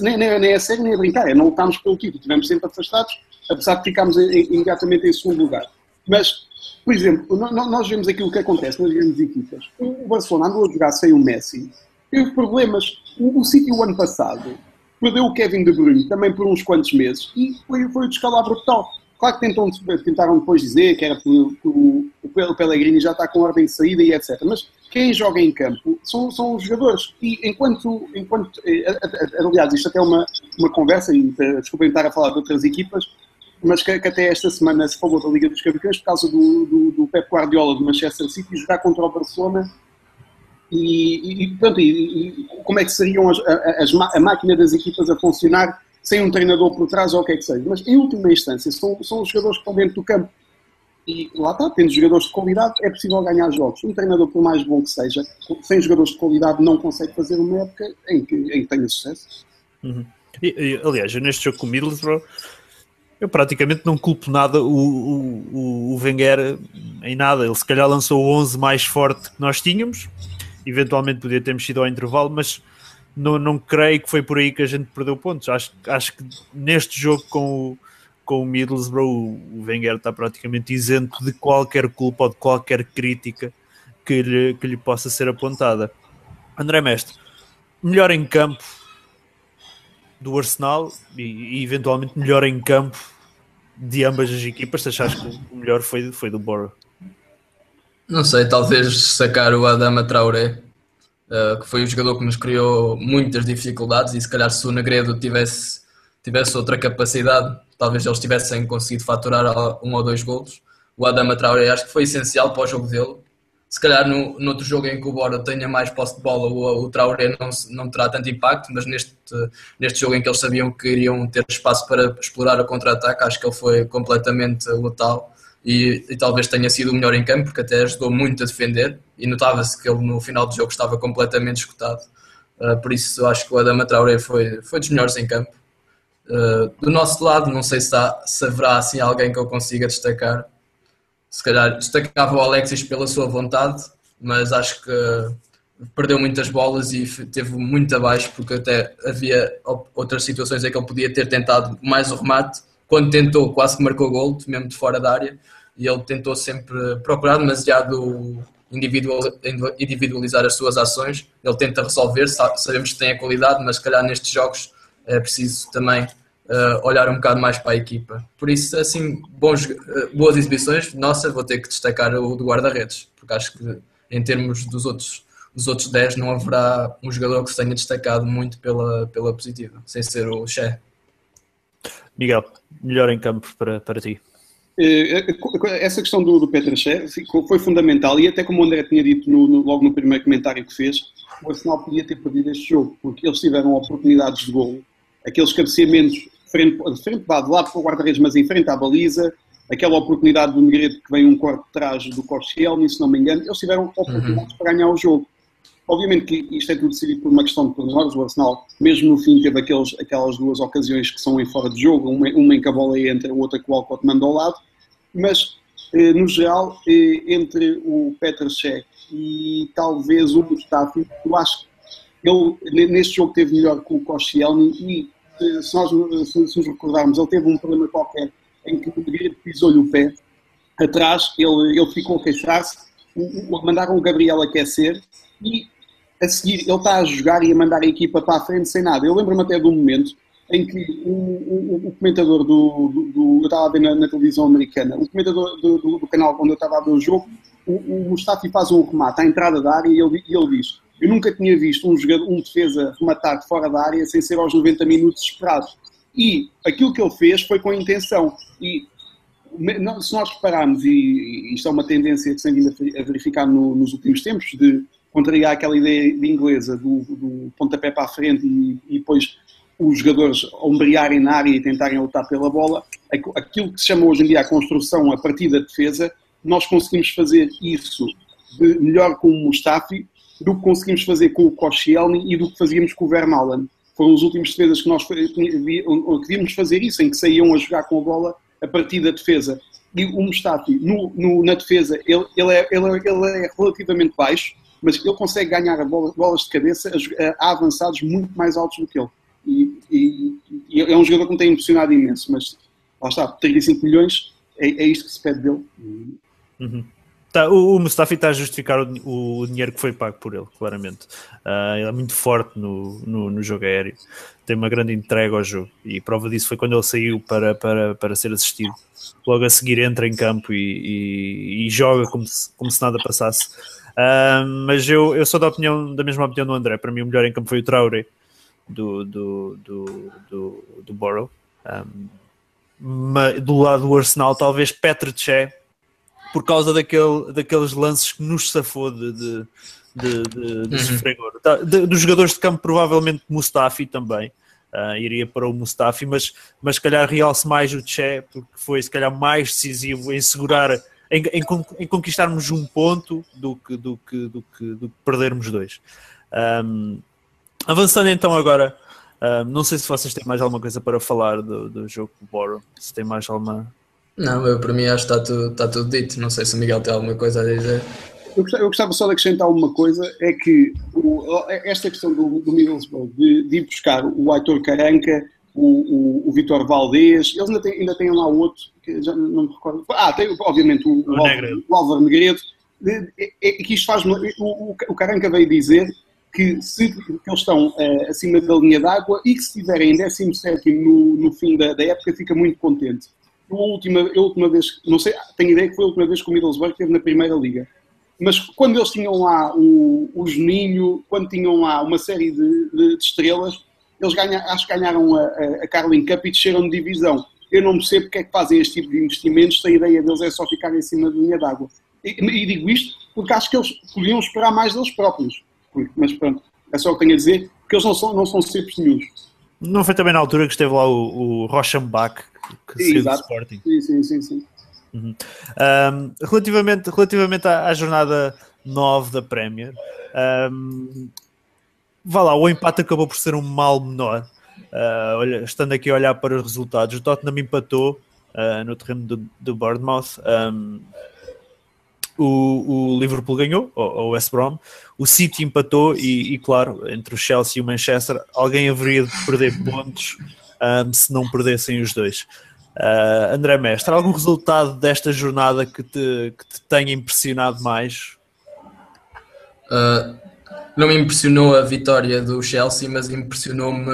nem, nem, nem a sério nem a brincar, é não lutámos pelo título, estivemos sempre afastados, apesar de ficarmos imediatamente em segundo lugar. Mas, por exemplo, nós vemos aquilo que acontece nas grandes equipas. O Barcelona andou a jogar sem o Messi, teve problemas. O, o City, o ano passado, perdeu o Kevin De Bruyne também por uns quantos meses e foi, foi o descalabro total. Claro que tentam, tentaram depois dizer que era por, por, o Pel- Pellegrini já está com ordem de saída e etc. Mas quem joga em campo são, são os jogadores. E enquanto, enquanto eh, aliás, isto até é uma, uma conversa, e eh, desculpem estar a falar de outras equipas, mas que, que até esta semana se falou da Liga dos Campeões por causa do, do, do Pep Guardiola do Manchester City jogar contra o Barcelona e, e, portanto, e- e como é que seriam as, as a máquina das equipas a funcionar sem um treinador por trás ou o que é que seja. Mas, em última instância, são, são os jogadores que estão dentro do campo. E lá está, tendo jogadores de qualidade, é possível ganhar jogos. Um treinador, por mais bom que seja, sem jogadores de qualidade, não consegue fazer uma época em que, em que tenha sucesso. E, e, aliás, neste jogo com o Middlesbrough, eu praticamente não culpo nada o, o- o Wenger em nada. Ele se calhar lançou o 11 mais forte que nós tínhamos, eventualmente podia ter mexido ao intervalo, mas não, não creio que foi por aí que a gente perdeu pontos. Acho, acho que neste jogo com o, com o Middlesbrough, o Wenger está praticamente isento de qualquer culpa ou de qualquer crítica que lhe, que lhe possa ser apontada. André Mestre, melhor em campo do Arsenal e, e eventualmente melhor em campo de ambas as equipas. Se achares que o melhor foi, foi do Borough? Não sei, talvez sacar o Adama Traoré, eh, que foi o jogador que nos criou muitas dificuldades e se calhar se o Negredo tivesse, tivesse outra capacidade, talvez eles tivessem conseguido faturar um ou dois golos. O Adama Traoré acho que foi essencial para o jogo dele. Se calhar no, no outro jogo em que o Bora tenha mais posse de bola, o, o Traoré não, não terá tanto impacto, mas neste, neste jogo em que eles sabiam que iriam ter espaço para explorar o contra-ataque, acho que ele foi completamente letal e, e talvez tenha sido o melhor em campo, porque até ajudou muito a defender e notava-se que ele no final do jogo estava completamente escutado. Uh, por isso acho que o Adama Traoré foi, foi dos melhores em campo. Uh, do nosso lado, não sei se, há, se haverá assim alguém que eu consiga destacar. Se calhar destacava o Alexis pela sua vontade, mas acho que perdeu muitas bolas e teve muito abaixo, porque até havia outras situações em que ele podia ter tentado mais o remate. Quando tentou, quase que marcou gol, mesmo de fora da área, e ele tentou sempre procurar demasiado individual- individualizar as suas ações. Ele tenta resolver, sa- sabemos que tem a qualidade, mas se calhar nestes jogos é preciso também eh, olhar um bocado mais para a equipa. Por isso, assim, bons, eh, boas exibições. Nossa, vou ter que destacar o do guarda-redes, porque acho que em termos dos outros, dos outros 10 não haverá um jogador que se tenha destacado muito pela, pela positiva, sem ser o Che. Miguel, melhor em campo para, para ti. Eh, Essa questão do, do Petraché ficou- foi fundamental e até como o André tinha dito no- no- logo no primeiro comentário que fez, o Arsenal podia ter perdido este jogo, porque eles tiveram oportunidades de gol, aqueles cabeceamentos frente, de frente vá, de lado para o guarda-redes, mas em frente à baliza, aquela oportunidade do Negredo que vem um corte de trás do Koscielny, se não me engano, eles tiveram oportunidades para ganhar o jogo. Obviamente que isto é tudo decidido por uma questão de pormenores. O Arsenal, mesmo no fim, teve aqueles, aquelas duas ocasiões que são em fora de jogo, uma, uma em que a bola entra, outra que o Alcott manda ao lado. Mas, eh, no geral, eh, entre o Petracek e talvez o Mustafi, eu acho que ele ne- neste jogo teve melhor que o Koscielny e, eh, se nós se, nos recordarmos, ele teve um problema qualquer em que o Negredo pisou-lhe o pé atrás, ele, ele ficou a queixar-se, mandaram o Gabriel aquecer e a seguir ele está a jogar e a mandar a equipa para a frente sem nada. Eu lembro-me até de um momento em que o, o- o comentador do, do- do- Eu estava a ver na, na televisão americana, o comentador do, do- canal onde eu estava a ver o jogo, o, o Mustafi faz um remate à entrada da área e ele, e ele diz: Eu nunca tinha visto um, jogador, um defesa rematar de fora da área sem ser aos 90 minutos esperados. E aquilo que ele fez foi com intenção. E se nós repararmos, e, isto é uma tendência que se a verificar no- nos últimos tempos, de contrariar aquela ideia de inglesa do, do pontapé para a frente e, e depois os jogadores ombrearem na área e tentarem lutar pela bola, aquilo que se chama hoje em dia a construção a partir da defesa, nós conseguimos fazer isso melhor com o Mustafi do que conseguimos fazer com o Koscielny e do que fazíamos com o Vermaelen. Foram os últimos defesas que nós queríamos fazer isso, em que saíam a jogar com a bola a partir da defesa. E o Mustafi, no, no, na defesa, ele, ele, é, ele, ele, é, relativamente baixo, mas ele consegue ganhar bola, bolas de cabeça a, avançados muito mais altos do que ele. E, e, e, é um jogador que me tem impressionado imenso, mas lá está, 35 milhões é, é isto que se pede dele. Uhum. Tá, o, o, Mustafi está a justificar o, o, dinheiro que foi pago por ele, claramente. Uh, ele é muito forte no, no, no, jogo aéreo, tem uma grande entrega ao jogo e prova disso foi quando ele saiu para, para, para ser assistido. Logo a seguir entra em campo e, e, e joga como se, como se nada passasse. Uh, mas eu, eu sou da opinião, da mesma opinião do André. Para mim, o melhor em campo foi o Traore do, do, do, do, do Borough. Um, do lado do Arsenal, talvez Petr por causa daquele, daqueles lances que nos safou de, de, de, de, de uhum. sofregor. Tá, dos jogadores de campo, provavelmente Mustafi também. Uh, iria para o Mustafi, mas, mas se calhar realce mais o Che, porque foi se calhar mais decisivo em segurar, em, em, em conquistarmos um ponto do que, do que, do que, do que perdermos dois. Um, avançando então agora, um, não sei se vocês têm mais alguma coisa para falar do, do jogo do Boro, se tem mais alguma. Não, eu para mim acho que está tudo, está tudo dito. Não sei se o Miguel tem alguma coisa a dizer. Eu gostava, eu gostava, só de acrescentar uma coisa, é que o, esta questão do, do Middlesbrough, de, de, ir buscar o Aitor Caranca, o, o, o Vitor Valdez, eles ainda têm, ainda têm lá outro, que já não me recordo. Ah, tem obviamente o, o, Álvaro, o Álvaro Negredo, é, é, que isto faz. O, o, Caranca veio dizer que, se, que eles estão uh, acima da linha d'água e que se estiverem em 17 no, no fim da, da, época fica muito contente. A última, a última vez, não sei, tenho ideia que foi a última vez que o Middlesbrough esteve na Primeira Liga. Mas quando eles tinham lá o, o Juninho, quando tinham lá uma série de, de, de estrelas, eles ganha, acho que ganharam a, a, Carling Cup e desceram de divisão. Eu não percebo porque é que fazem este tipo de investimentos se a ideia deles é só ficar em cima da linha d'água. E, e, digo isto porque acho que eles podiam esperar mais deles próprios. Mas pronto, é só o que tenho a dizer, que eles não são, não são sempre nenhum. Não foi também na altura que esteve lá o, o Rochenbach, que saiu do Sporting? Sim, sim, sim. sim. Uhum. Um, relativamente, relativamente à, à, jornada 9 da Premier, um, vá lá, o empate acabou por ser um mal menor. Uh, olha, estando aqui a olhar para os resultados, o Tottenham empatou uh, no terreno do, do Bournemouth. Um, o, o, Liverpool ganhou, ou o West Brom, o City empatou e, e, claro, entre o Chelsea e o Manchester, alguém haveria de perder pontos um, se não perdessem os dois. Uh, André Mestre, algum resultado desta jornada que te, que te tenha impressionado mais? Uh, não me impressionou a vitória do Chelsea, mas impressionou-me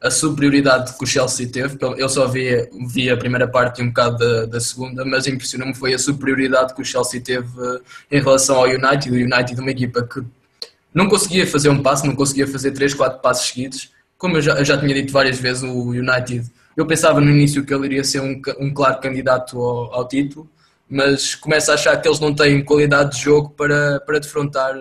a superioridade que o Chelsea teve. Eu só vi, vi a primeira parte e um bocado da, da segunda, mas impressionou-me foi a superioridade que o Chelsea teve em relação ao United. O United, uma equipa que não conseguia fazer um passo, não conseguia fazer 3, 4 passos seguidos. Como eu já, eu já tinha dito várias vezes, o United, eu pensava no início que ele iria ser um, um claro candidato ao, ao título, mas começo a achar que eles não têm qualidade de jogo para, para defrontar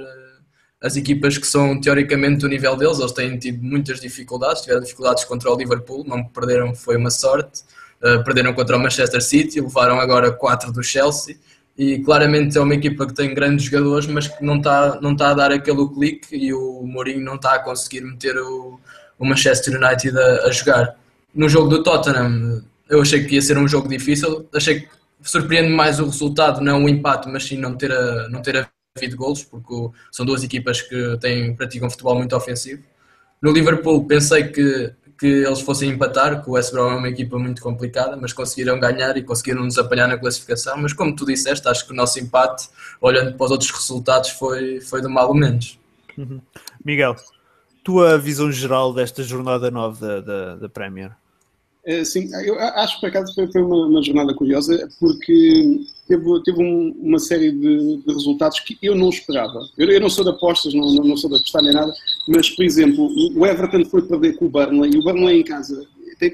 as equipas que são teoricamente do nível deles, eles têm tido muitas dificuldades, tiveram dificuldades contra o Liverpool, não perderam, foi uma sorte, uh, perderam contra o Manchester City, levaram agora 4 do Chelsea. E claramente é uma equipa que tem grandes jogadores, mas que não está não tá a dar aquele clique e o Mourinho não está a conseguir meter o, o Manchester United a, a, jogar. No jogo do Tottenham, eu achei que ia ser um jogo difícil, achei que surpreende mais o resultado, não o empate, mas sim não ter a, não ter a havido golos, porque são duas equipas que têm, praticam futebol muito ofensivo. No Liverpool pensei que, que eles fossem empatar, que o West Brom é uma equipa muito complicada, mas conseguiram ganhar e conseguiram nos apanhar na classificação. Mas como tu disseste, acho que o nosso empate, olhando para os outros resultados, foi, foi do mal ou menos. Uhum. Miguel, tua visão geral desta jornada nova da, da, da Premier? É, sim, eu acho que por acaso foi, foi uma, uma, jornada curiosa porque teve, teve um, uma série de, de, resultados que eu não esperava. Eu, eu não sou de apostas, não, não, sou de apostar nem nada, mas por exemplo, o Everton foi perder com o Burnley e o Burnley em casa. Tem,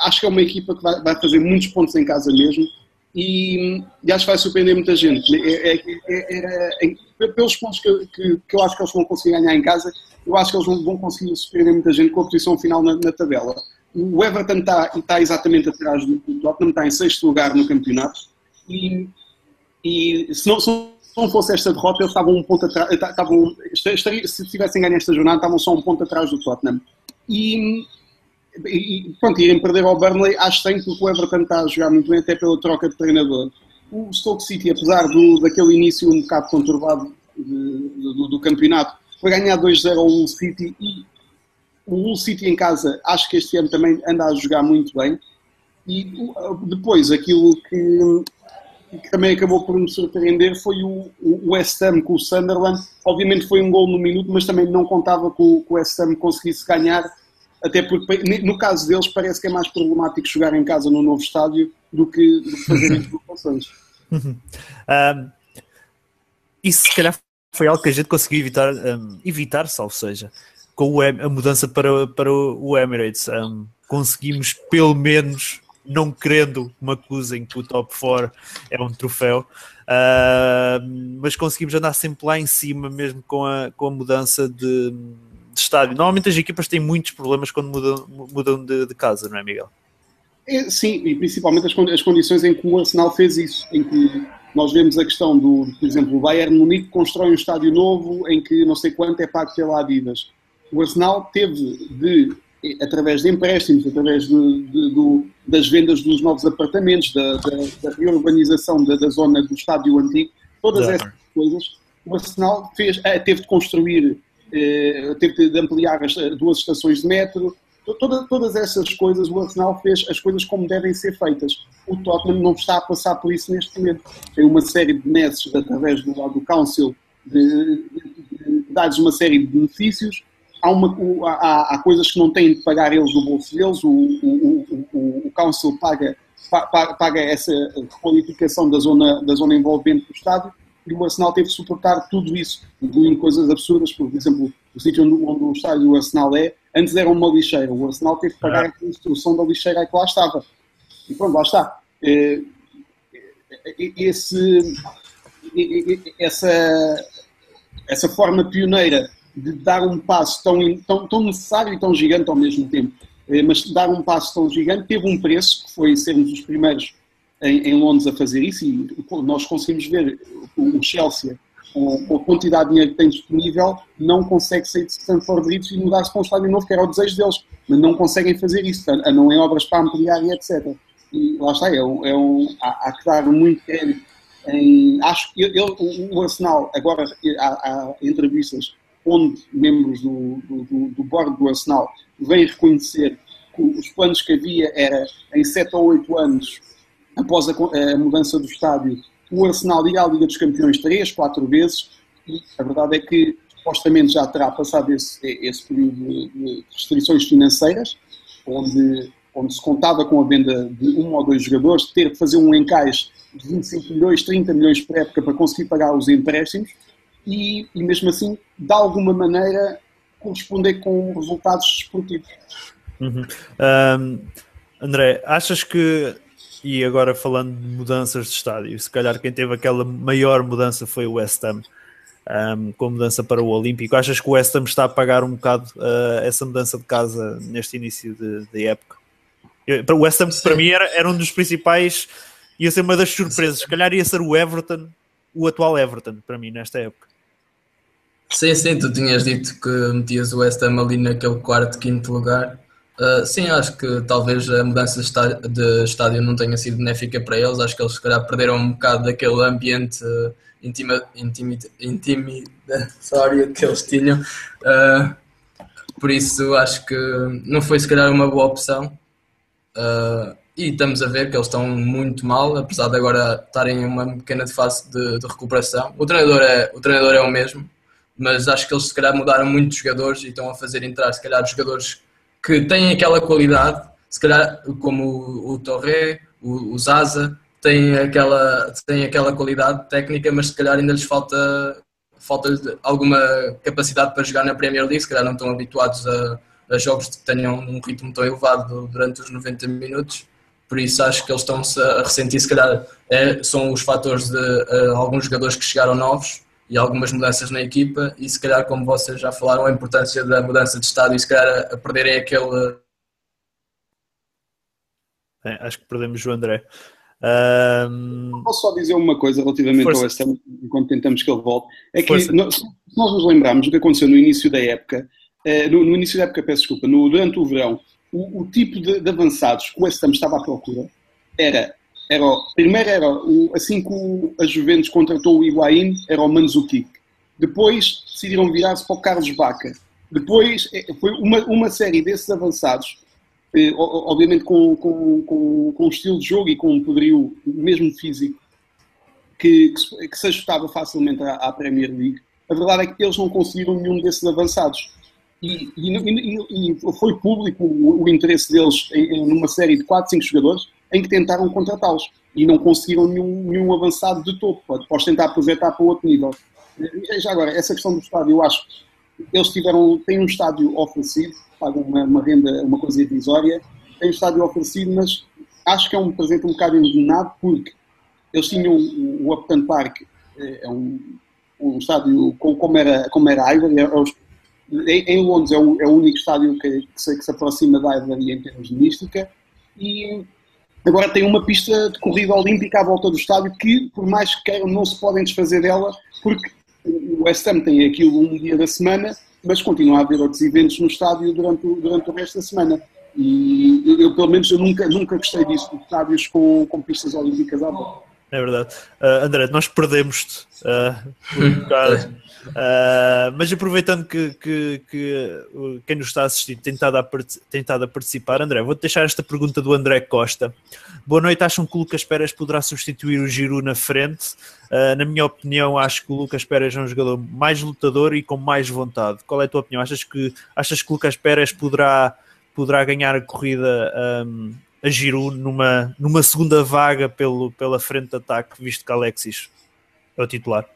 acho que é uma equipa que vai, vai, fazer muitos pontos em casa mesmo e, e acho que vai surpreender muita gente. É, é, é, era, pelos pontos que, que, que, eu acho que eles vão conseguir ganhar em casa, eu acho que eles vão, vão conseguir surpreender muita gente com a posição final na, na tabela. O Everton está, está exatamente atrás do Tottenham, está em sexto lugar no campeonato e, e se, não, se não fosse esta derrota, eles estavam um ponto atrás, estaria, se tivessem ganho esta jornada, estavam só um ponto atrás do Tottenham. E, e pronto, irem perder ao Burnley, acho que porque o Everton está a jogar muito bem, até pela troca de treinador. O Stoke City, apesar do, daquele início um bocado conturbado de, do, do, campeonato, foi ganhar 2-0 ao Hull City e o Hull City em casa acho que este ano também anda a jogar muito bem. E depois aquilo que, que também acabou por me surpreender foi o, o West Ham com o Sunderland. Obviamente foi um gol no minuto, mas também não contava o, que o West Ham conseguisse ganhar até porque no caso deles parece que é mais problemático jogar em casa no novo estádio do que, do que fazer deslocações. Uhum. Um, isso se calhar foi algo que a gente conseguiu evitar, um, evitar salvo seja, com o, a mudança para, para o Emirates. Um, conseguimos pelo menos, não querendo que me acusem que o top 4 é um troféu, uh, mas conseguimos andar sempre lá em cima mesmo com a, com a mudança de de estádio. Normalmente as equipas têm muitos problemas quando mudam, mudam de, de casa, não é, Miguel? É, sim, e principalmente as, as, condições em que o Arsenal fez isso, em que nós vemos a questão do, por exemplo, o Bayern Munique constrói um estádio novo em que não sei quanto é pago pela Adidas. O Arsenal teve de, através de empréstimos, através de, de, das vendas dos novos apartamentos, da, da, da reurbanização da, da, zona do estádio antigo, todas essas coisas, o Arsenal fez, eh, teve de construir eh, teve de ampliar as duas estações de metro. Toda, todas essas coisas, o Arsenal fez as coisas como devem ser feitas. O Tottenham não está a passar por isso neste momento. Tem uma série de benesses através do do Council de, de, de dar-lhes uma série de benefícios. Há, uma, há, há, coisas que não têm de pagar eles do bolso deles. O, o, o, o Council paga, paga essa requalificação da zona, da zona envolvente do estádio e o Arsenal teve de suportar tudo isso, incluindo coisas absurdas, por exemplo, o sítio onde, onde, o estádio do Arsenal é, antes era uma lixeira, o Arsenal teve de pagar a construção da lixeira que lá estava. E pronto, lá está. É, esse, essa, essa forma pioneira de dar um passo tão, tão, tão necessário e tão gigante ao mesmo tempo, é, mas dar um passo tão gigante teve um preço, que foi sermos os primeiros em, em, Londres a fazer isso e nós conseguimos ver o Chelsea com, a quantidade de dinheiro que tem disponível não consegue sair de Stanford Bridge e mudar-se para um estádio novo que era o desejo deles, mas não conseguem fazer isso, a não em obras para ampliar e etc. E lá está, é um, é um, há, há que dar muito crédito em, acho que o Arsenal, agora há, há, entrevistas onde membros do, do, do board do Arsenal vêm reconhecer que os planos que havia era em 7 ou 8 anos após a, a mudança do estádio, o Arsenal ir à Liga dos Campeões três, quatro vezes, e a verdade é que supostamente já terá passado esse, esse período de restrições financeiras, onde, onde se contava com a venda de um ou dois jogadores, ter que fazer um encaixe de 25 milhões, 30 milhões por época para conseguir pagar os empréstimos, e, e mesmo assim, de alguma maneira, corresponder com resultados esportivos. Uhum. Um, André, achas que e agora falando de mudanças de estádio, se calhar quem teve aquela maior mudança foi o West Ham, um, com a mudança para o Olímpico. Achas que o West Ham está a pagar um bocado uh, essa mudança de casa neste início de, de época? Eu, para o West Ham, Sim. para mim, era, era um dos principais, ia ser uma das surpresas. Se calhar ia ser o Everton, o atual Everton, para mim, nesta época. Sim, sim, tu tinhas dito que metias o West Ham ali naquele quarto, quinto lugar Uh, sim, acho que talvez a mudança de estádio, de estádio, não tenha sido benéfica para eles. Acho que eles, se calhar, perderam um bocado daquele ambiente uh, intimidatório que eles tinham. Uh, por isso, acho que não foi, se calhar, uma boa opção. Uh, e estamos a ver que eles estão muito mal, apesar de agora estarem em uma pequena fase de, de recuperação. O treinador, é, o treinador é o mesmo, mas acho que eles, se calhar, mudaram muito de jogadores e estão a fazer entrar, se calhar, jogadores que têm aquela qualidade, se calhar como o, o Torre, o, o Zaza, têm aquela, têm aquela qualidade técnica, mas se calhar ainda lhes falta, falta alguma capacidade para jogar na Premier League, se calhar não estão habituados a, a jogos que tenham um ritmo tão elevado durante os 90 minutos. Por isso acho que eles estão-se a ressentir, se calhar é, são os fatores de uh, alguns jogadores que chegaram novos e algumas mudanças na equipa e se calhar, como vocês já falaram, a importância da mudança de estado e se calhar a, a perderem aquele... É, acho que perdemos o André. Um... Posso só dizer uma coisa relativamente Força. ao Ham, enquanto tentamos que ele volte. É que nós, se nós nos lembrarmos do que aconteceu no início da época, uh, no, no, início da época, peço desculpa, no, durante o verão, o, o tipo de, de, avançados que o West Ham estava à procura era, era primeiro era, o, assim que o, a Juventus contratou o Higuaín, era o Manzukic. Depois decidiram virar-se para o Carlos Baca. Depois eh, foi uma, uma série desses avançados eh, obviamente com, com, com, com um estilo de jogo e com um poderio mesmo físico que, que, que se ajustava facilmente à, à, Premier League. A verdade é que eles não conseguiram nenhum desses avançados. E, e, e, e foi público o, o, interesse deles em, em, numa série de 4, 5 jogadores em que tentaram contratá-los e não conseguiram nenhum, nenhum avançado de topo. Podes tentar projetar para outro nível. E já agora, essa questão do estádio, eu acho eles tiveram, têm um estádio ofensivo pagam uma, uma, renda, uma coisa irrisória, têm o estádio oferecido, mas acho que é um presente um bocado envenenado porque eles tinham o, Upton Park, é, é um, um estádio como era, como era Ivory, é, é, em Londres é o, é o único estádio que, que, se, que se aproxima da Ivory em termos de mística e agora tem uma pista de corrida olímpica à volta do estádio que, por mais que queiram, não se podem desfazer dela porque o West Ham tem aquilo um dia da semana mas continua a haver outros eventos no estádio durante, durante o resto da semana. E eu, pelo menos, eu nunca, nunca gostei disso, de estádios com, com pistas olímpicas à volta. É verdade. Uh, André, nós perdemos-te uh, um bocado. Uh, mas aproveitando que, que, que, quem nos está a assistir tem estado a, tem estado a participar, André, vou-te deixar esta pergunta do André Costa. Boa noite, acham que o Lucas Pérez poderá substituir o Giru na frente? Uh, na minha opinião, acho que o Lucas Pérez é um jogador mais lutador e com mais vontade. Qual é a tua opinião? Achas que, achas que o Lucas Pérez poderá, poderá ganhar a corrida um, a Giru numa, numa segunda vaga pelo, pela frente de ataque, visto que Alexis é o titular?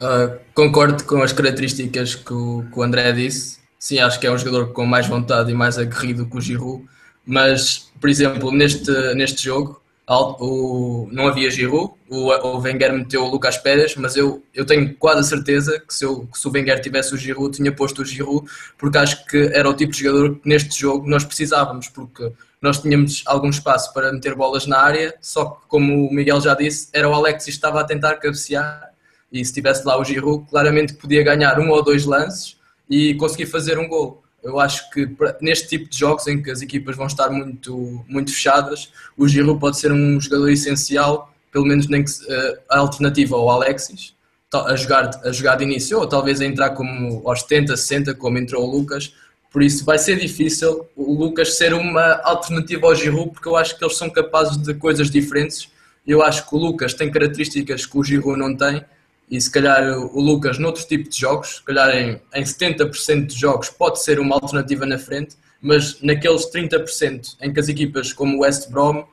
Uh, concordo com as características que o, que o, André disse. Sim, acho que é um jogador com mais vontade e mais aguerrido que o Giroud. Mas, por exemplo, neste, neste jogo o, não havia Giroud, o, o Wenger meteu o Lucas Pérez, mas eu, eu tenho quase a certeza que se, eu, que se o Wenger tivesse o Giroud, tinha posto o Giroud, porque acho que era o tipo de jogador que neste jogo nós precisávamos, porque nós tínhamos algum espaço para meter bolas na área, só que, como o Miguel já disse, era o Alex que estava a tentar cabecear e se tivesse lá o Giroud, claramente podia ganhar um ou dois lances e conseguir fazer um gol. Eu acho que neste tipo de jogos em que as equipas vão estar muito, muito fechadas, o Giroud pode ser um jogador essencial, pelo menos nem que, uh, a alternativa ao Alexis, a jogar, a jogar de início, ou talvez a entrar como aos 70, 60, como entrou o Lucas. Por isso vai ser difícil o Lucas ser uma alternativa ao Giroud, porque eu acho que eles são capazes de coisas diferentes. Eu acho que o Lucas tem características que o Giroud não tem, e se calhar o Lucas noutro tipo de jogos, se calhar em, em 70% de jogos pode ser uma alternativa na frente, mas naqueles 30% em que as equipas como o West Brom,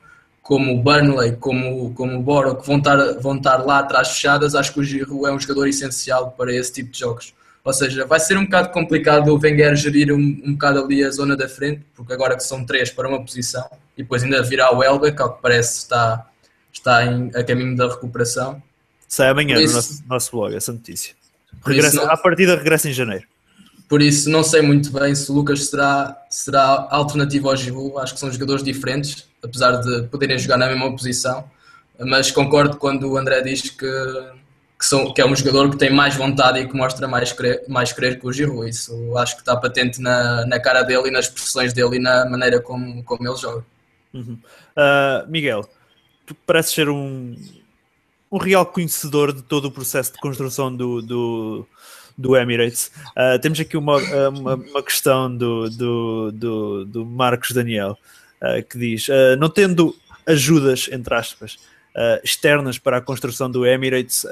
como o Burnley, como, como o Boro, que vão estar, vão estar lá atrás fechadas, acho que o Giroud é um jogador essencial para esse tipo de jogos. Ou seja, vai ser um bocado complicado o Wenger gerir um, um bocado ali a zona da frente, porque agora que são três para uma posição, e depois ainda virá o Elbeck, ao que parece está, está em, a caminho da recuperação Sai amanhã isso, no nosso, nosso blog essa notícia. Regressa, não, a partida regressa em janeiro. Por isso não sei muito bem se o Lucas será, será alternativo ao Giroud. Acho que são jogadores diferentes, apesar de poderem jogar na mesma posição. Mas concordo quando o André diz que, que, são, que é um jogador que tem mais vontade e que mostra mais querer, mais querer que o Giroud. Isso acho que está patente na, na cara dele e nas expressões dele e na maneira como, como ele joga. Uhum. Uh, Miguel, tu pareces ser um, um real conhecedor de todo o processo de construção do, do, do Emirates. Uh, temos aqui uma, uma, uma questão do, do, do, do, Marcos Daniel uh, que diz: uh, não tendo ajudas, entre aspas, externas para a construção do Emirates,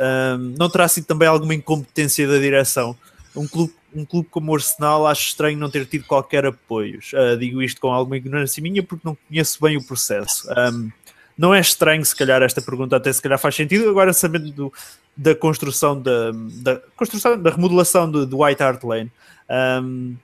não terá sido também alguma incompetência da direção? Um clube, um clube como o Arsenal acho estranho não ter tido qualquer apoio. digo isto com alguma ignorância minha porque não conheço bem o processo. Um, não é estranho, se calhar, esta pergunta até se calhar faz sentido, agora sabendo do, da construção da, da, construção, da remodelação do, do White Hart Lane, um,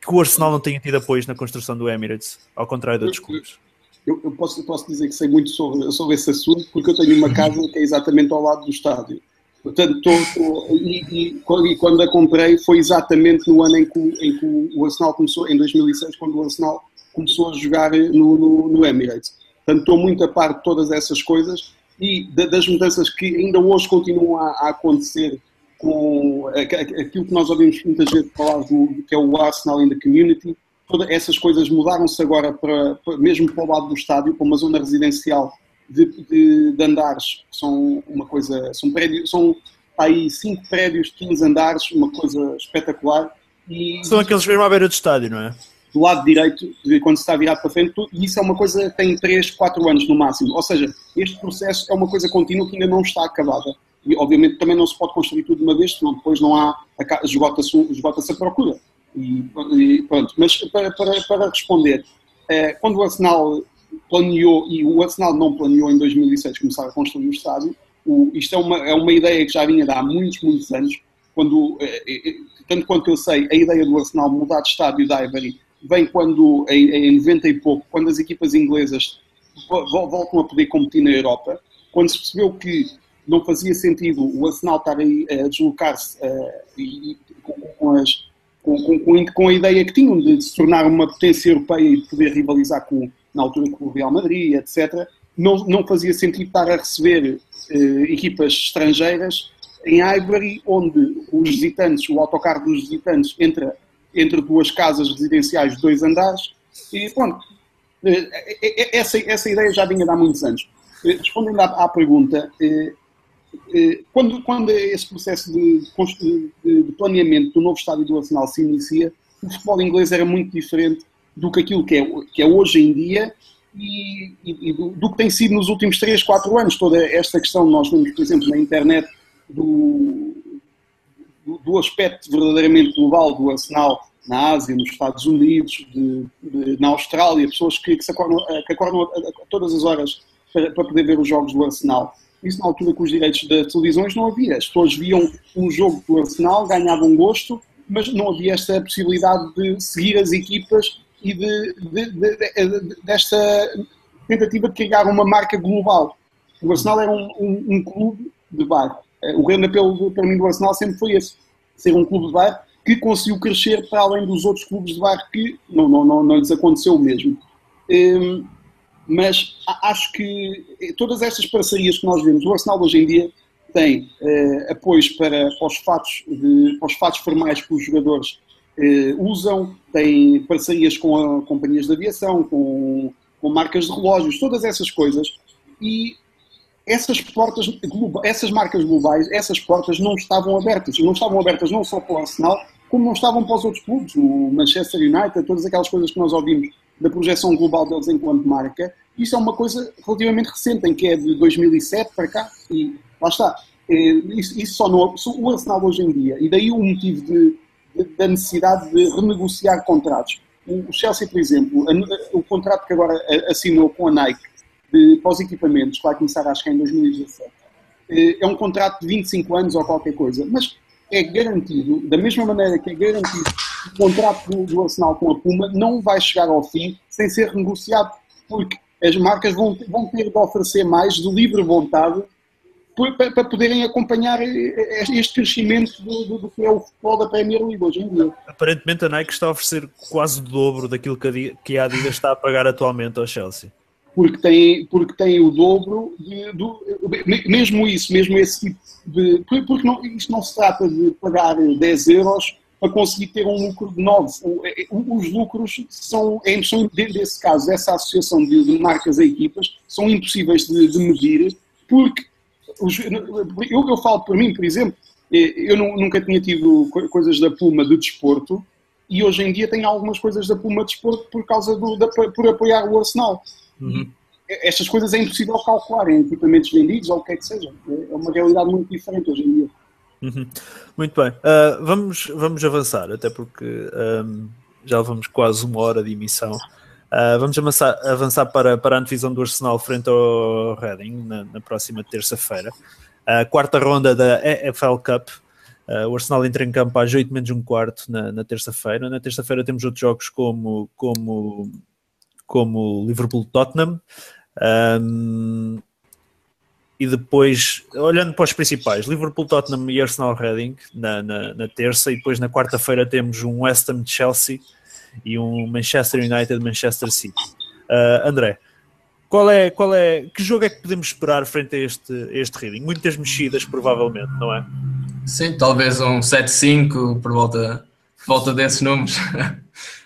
que o Arsenal não tenha tido apoios na construção do Emirates, ao contrário de outros clubes. Eu, eu, posso, eu posso dizer que sei muito sobre, sobre esse assunto, porque eu tenho uma casa que é exatamente ao lado do estádio. Portanto, tô, tô, e, e, e, quando a comprei foi exatamente no ano em que, em que, o Arsenal começou, em 2006, quando o Arsenal começou a jogar no, no, no Emirates. Portanto, estou muito a par de todas essas coisas e das mudanças que ainda hoje continuam a, acontecer com aquilo que nós ouvimos muitas vezes falar do que é o Arsenal in the Community. Todas essas coisas mudaram-se agora para, mesmo para o lado do estádio, para uma zona residencial de, de, de andares, são uma coisa, são prédios, são aí cinco prédios de 15 andares, uma coisa espetacular. E, são aqueles mesmo à beira do estádio, não é? Do lado direito, quando se está virado para frente, e isso é uma coisa que tem 3, 4 anos no máximo. Ou seja, este processo é uma coisa contínua que ainda não está acabada. E obviamente também não se pode construir tudo de uma vez, senão depois não há, esgota-se esgota a procura. E, e, pronto. Mas para, para, para responder, eh, quando o Arsenal planeou, e o Arsenal não planeou em 2006 começar a construir o estádio. O, isto é uma, é uma ideia que já vinha de há muitos, muitos anos. Quando, eh, eh, tanto quanto eu sei, a ideia do Arsenal mudar de estádio da Ivory vem quando, em, em 90 e pouco, quando as equipas inglesas voltam a poder competir na Europa, quando se percebeu que não fazia sentido o Arsenal estar a deslocar-se as, com, com, com, a ideia que tinham de se tornar uma potência europeia e de poder rivalizar com, na altura com o Real Madrid, etc., não, não fazia sentido estar a receber eh, equipas estrangeiras em Highbury, onde os visitantes, o autocarro dos visitantes entra entre duas casas residenciais de dois andares e pronto. Eh, eh, essa, essa ideia já vinha de há muitos anos. Respondendo à, à pergunta, quando, quando esse processo de, de, de, planeamento do novo estádio do Arsenal se inicia, o futebol inglês era muito diferente do que aquilo que é, que é hoje em dia e, e, e do, do, que tem sido nos últimos 3, 4 anos. Toda esta questão, nós vemos, por exemplo, na internet, do, do, aspecto verdadeiramente global do Arsenal na Ásia, nos Estados Unidos, de, de, na Austrália, pessoas que, que, acordam, que acordam a, todas as horas para, para, poder ver os jogos do Arsenal. Isso na altura com os direitos das televisões não havia. As pessoas viam um jogo do Arsenal, ganhavam gosto, mas não havia esta possibilidade de seguir as equipas e de, de, de, desta tentativa de criar uma marca global. O Arsenal era um, um, um clube de bairro. O grande apelo para mim do Arsenal sempre foi esse: ser um clube de bairro que conseguiu crescer para além dos outros clubes de bairro que não, não, não, não lhes aconteceu o mesmo. Um, mas acho que todas estas parcerias que nós vemos, o Arsenal hoje em dia tem uh, apoios para, para, os fatos de, para os fatos formais que os jogadores uh, usam, tem parcerias com a, companhias de aviação, com, com marcas de relógios, todas essas coisas. E essas portas, essas marcas globais, essas portas não estavam abertas. Não estavam abertas não só para o Arsenal, como não estavam para os outros clubes, o Manchester United, todas aquelas coisas que nós ouvimos da projeção global deles enquanto marca. Isso é uma coisa relativamente recente, em que é de 2007 para cá, e lá está. É, isso, isso só não, o Arsenal hoje em dia, e daí o motivo de, da necessidade de renegociar contratos. O Chelsea, por exemplo, o contrato que agora assinou com a Nike de, para os equipamentos, que vai começar acho que em 2017, eh, é um contrato de 25 anos ou qualquer coisa, mas é garantido, da mesma maneira que é garantido o contrato do, do Arsenal com a Puma não vai chegar ao fim sem ser renegociado, porque as marcas vão, vão ter de oferecer mais de livre vontade para poderem acompanhar este crescimento do, do, do, que é o futebol da Premier League hoje em dia. Aparentemente a Nike está a oferecer quase o dobro daquilo que a Adidas está a pagar atualmente ao Chelsea. Porque tem, porque tem o dobro, de, do, mesmo isso, mesmo esse tipo de. Porque não, isto não se trata de pagar 10 euros para conseguir ter um lucro de 9. É, os lucros são, são desse caso, essa associação de, marcas a equipas, são impossíveis de, de medir, porque eu, eu falo por mim, por exemplo, eu nunca tinha tido coisas da Puma de desporto e hoje em dia tenho algumas coisas da Puma de desporto por causa do, da, por apoiar o Arsenal. Uhum. Estas coisas é impossível calcular em equipamentos vendidos ou o que é que seja. É uma realidade muito diferente hoje em dia. Uhum. Muito bem. Uh, vamos, vamos avançar, até porque um, já levamos quase uma hora de emissão. Uh, vamos avançar, avançar para, para a antevisão do Arsenal frente ao Reading na, na próxima terça-feira. A quarta ronda da EFL Cup. Uh, o Arsenal entra em campo às 8 menos um quarto na, na terça-feira. Na terça-feira temos outros jogos como, como, como Liverpool-Tottenham. Um, e depois, olhando para os principais, Liverpool, Tottenham e Arsenal Reading na, na, na terça, e depois na quarta-feira temos um West Ham Chelsea e um Manchester United Manchester City. Uh, André, qual é, qual é, que jogo é que podemos esperar frente a este, este Reading? Muitas mexidas, provavelmente, não é? Sim, talvez um 7-5 por volta, volta desses números.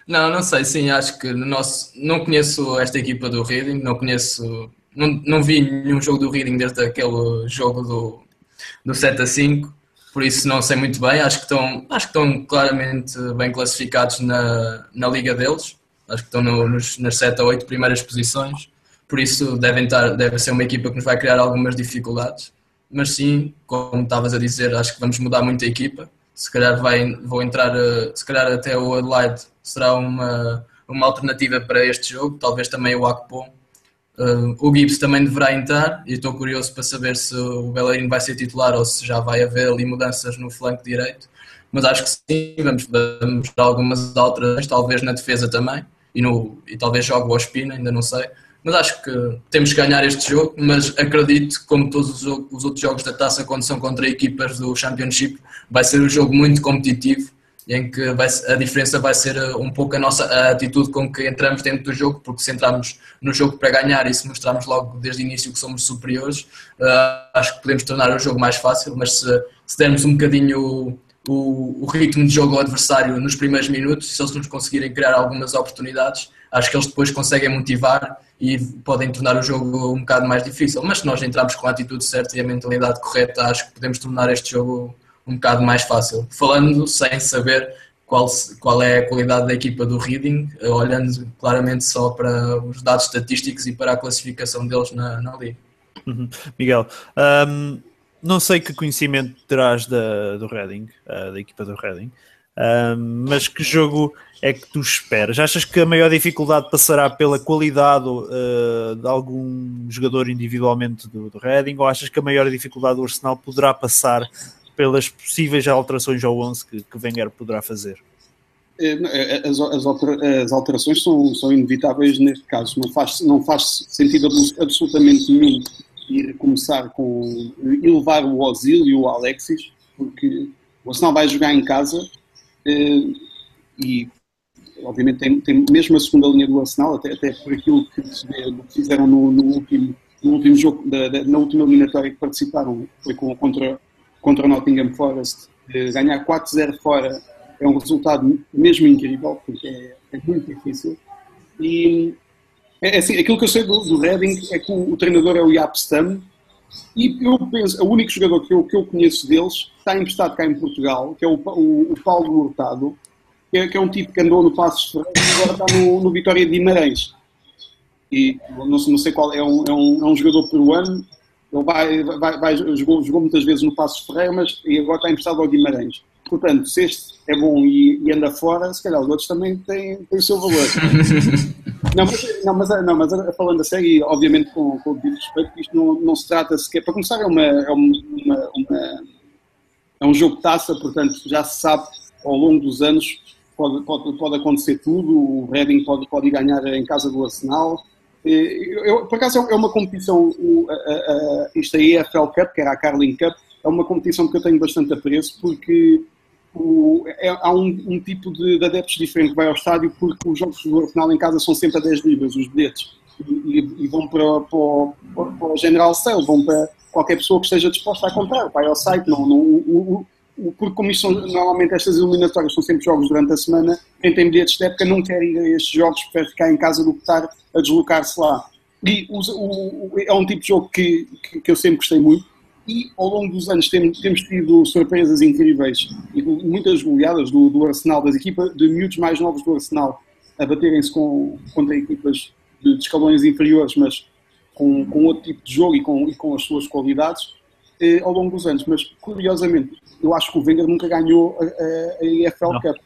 não, não sei, sim, acho que no nosso. Não conheço esta equipa do Reading, não conheço não, não vi nenhum jogo do Reading desde aquele jogo do, do 7 a 5, por isso não sei muito bem. Acho que estão, acho que estão claramente bem classificados na, na liga deles. Acho que estão no, nos, nas 7 a 8 primeiras posições. Por isso devem estar, deve ser uma equipa que nos vai criar algumas dificuldades. Mas sim, como estavas a dizer, acho que vamos mudar muito a equipa. Se calhar vai, vou entrar, eh, se calhar até o Adelaide será uma, uma alternativa para este jogo, talvez também o Akpom Uh, o Gibbs também deverá entrar e estou curioso para saber se o Bellerin vai ser titular ou se já vai haver ali mudanças no flanco direito. Mas acho que sim, vamos, vamos dar algumas alterações, talvez na defesa também, e, no, e talvez jogue o Ospina, ainda não sei. Mas acho que temos que ganhar este jogo, mas acredito como todos os, os outros jogos da taça, quando são contra equipas do Championship, vai ser um jogo muito competitivo em que vai, a diferença vai ser uh, um pouco a nossa a atitude com que entramos dentro do jogo, porque se entrarmos no jogo para ganhar e se mostrarmos logo desde o início que somos superiores, uh, acho que podemos tornar o jogo mais fácil, mas se, se dermos um bocadinho o, o, ritmo de jogo ao adversário nos primeiros minutos, se nos conseguirem criar algumas oportunidades, acho que eles depois conseguem motivar e podem tornar o jogo um bocado mais difícil. Mas se nós entrarmos com a atitude certa e a mentalidade correta, acho que podemos tornar este jogo um bocado mais fácil. Falando sem saber qual, qual é a qualidade da equipa do Reading, eh, olhando claramente só para os dados estatísticos e para a classificação deles na, na Liga. Uhum. Miguel, um, não sei que conhecimento terás da, do Reading, uh, da equipa do Reading, mas que jogo é que tu esperas? Achas que a maior dificuldade passará pela qualidade uh, de algum jogador individualmente do, do Reading ou achas que a maior dificuldade do Arsenal poderá passar pelas possíveis alterações ao 11 que, que Wenger poderá fazer? É, é, as, as, as, alterações são, são inevitáveis neste caso. Não faz, não faz sentido absolutamente nenhum ir começar com e levar o Ozil e o Alexis, porque o Arsenal vai jogar em casa eh, e obviamente tem, tem mesmo a segunda linha do Arsenal, até, até por aquilo que fizeram no, no, último, no último jogo, da, da, na última eliminatória que participaram, foi com, contra contra o Nottingham Forest, ganhar 4-0 fora é um resultado mesmo incrível, porque é, é muito difícil. E é, assim, aquilo que eu sei do, do Reading é que o, o treinador é o Jaap Stam, e eu penso, o único jogador que eu, que eu conheço deles está emprestado cá em Portugal, que é o, o, o Paulo Hurtado, que é, que é, um tipo que andou no Passos Ferreira e agora está no, no Vitória de Guimarães. E não, não sei qual, é um, é um, é um jogador peruano, ele vai, vai, vai jogou, jogou, muitas vezes no Passos Ferreira, mas e agora está emprestado ao Guimarães. Portanto, se este é bom e, e, anda fora, se calhar os outros também têm, têm o seu valor. não, mas, não, mas, não, mas falando a sério, obviamente com, com o devido respeito, isto não, não se trata sequer. Para começar, é, uma, é, uma, uma, é um jogo de taça, portanto, já se sabe ao longo dos anos pode, pode, pode acontecer tudo. O Reading pode, pode ganhar em casa do Arsenal eu, por acaso é uma competição, o, a, a, isto a EFL Cup, que era a Carling Cup, é uma competição que eu tenho bastante apreço porque o, é, há um, um, tipo de, de, adeptos diferente que vai ao estádio porque os jogos do Arsenal em casa são sempre a 10 libras, os bilhetes, e, e, e vão para, para, para, o General Sale, vão para qualquer pessoa que esteja disposta a comprar, vai ao site, não, não o, porque como isto são, normalmente estas eliminatórias são sempre jogos durante a semana, quem tem bilhetes de época não quer ir a estes jogos, prefere ficar em casa do que estar a deslocar-se lá. E o, o, é um tipo de jogo que, que, que, eu sempre gostei muito e ao longo dos anos temos, temos tido surpresas incríveis e muitas goleadas do, do Arsenal, das equipas de miúdos mais novos do Arsenal a baterem-se com, contra equipas de, de escalões inferiores, mas com, com outro tipo de jogo e com, e com as suas qualidades eh, ao longo dos anos. Mas, curiosamente, eu acho que o Wenger nunca ganhou a, EFL não. Cup.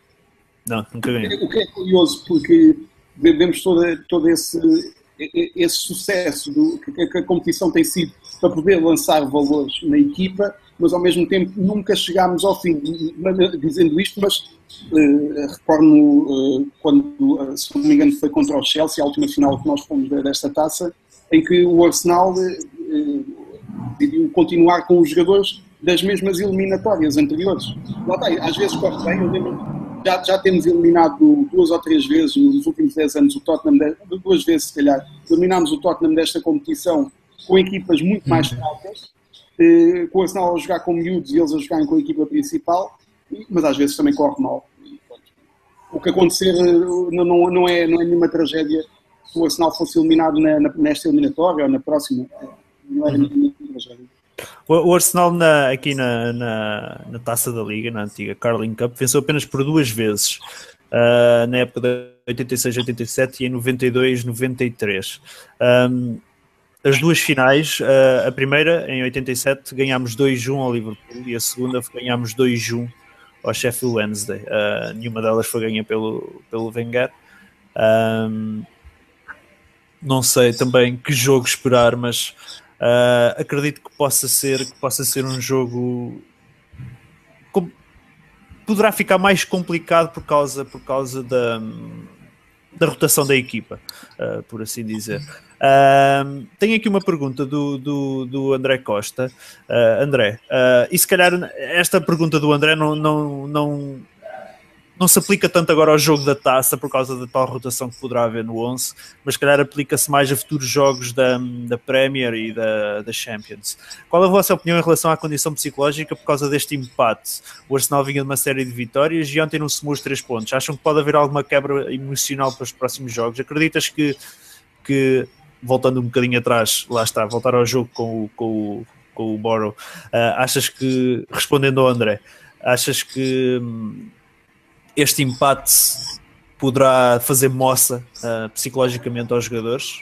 Não, nunca ganhou. O que é curioso, porque vemos todo, todo esse, esse sucesso do, que, a competição tem sido para poder lançar valores na equipa, mas ao mesmo tempo nunca chegámos ao fim. Dizendo isto, mas uh, recordo uh, quando, uh, se não me engano, foi contra o Chelsea, a última final que nós fomos desta taça, em que o Arsenal decidiu continuar com os jogadores das mesmas eliminatórias anteriores. Lá está, às vezes corre bem, eu lembro já, já temos eliminado duas ou três vezes nos últimos 10 anos o Tottenham, duas vezes se calhar, eliminámos o Tottenham desta competição com equipas muito mais uhum. fracas, eh, com o Arsenal a jogar com miúdos e eles a jogarem com a equipa principal, mas às vezes também corre mal. O que acontecer eh, não, não, não, é, não é nenhuma tragédia se o Arsenal fosse eliminado na, na, nesta eliminatória ou na próxima. Não era uhum. nenhuma tragédia. O, Arsenal na, aqui na, na, na, taça da Liga, na antiga Carling Cup, venceu apenas por duas vezes. Uh, na época de 86-87 e em 92-93. Um, as duas finais, uh, a primeira em 87 ganhámos 2-1 ao Liverpool e a segunda ganhámos 2-1 ao Sheffield Wednesday. Uh, nenhuma delas foi ganha pelo, pelo Wenger. Um, não sei também que jogo esperar, mas Uh, acredito que possa ser que possa ser um jogo com, poderá ficar mais complicado por causa por causa da, da rotação da equipa, uh, por assim dizer. Uh, tenho aqui uma pergunta do, do, do André Costa. André, e se calhar esta pergunta do André não, não, não não se aplica tanto agora ao jogo da taça por causa da tal rotação que poderá haver no 11, mas calhar aplica-se mais a futuros jogos da, da Premier e da, da Champions. Qual a vossa opinião em relação à condição psicológica por causa deste empate? O Arsenal vinha de uma série de vitórias e ontem não somou os três pontos. Acham que pode haver alguma quebra emocional para os próximos jogos? Acreditas que, que voltando um bocadinho atrás, lá está, voltar ao jogo com o, com o, com o Borough, uh, achas que, respondendo ao André, achas que hum, este empate poderá fazer moça uh, psicologicamente aos jogadores?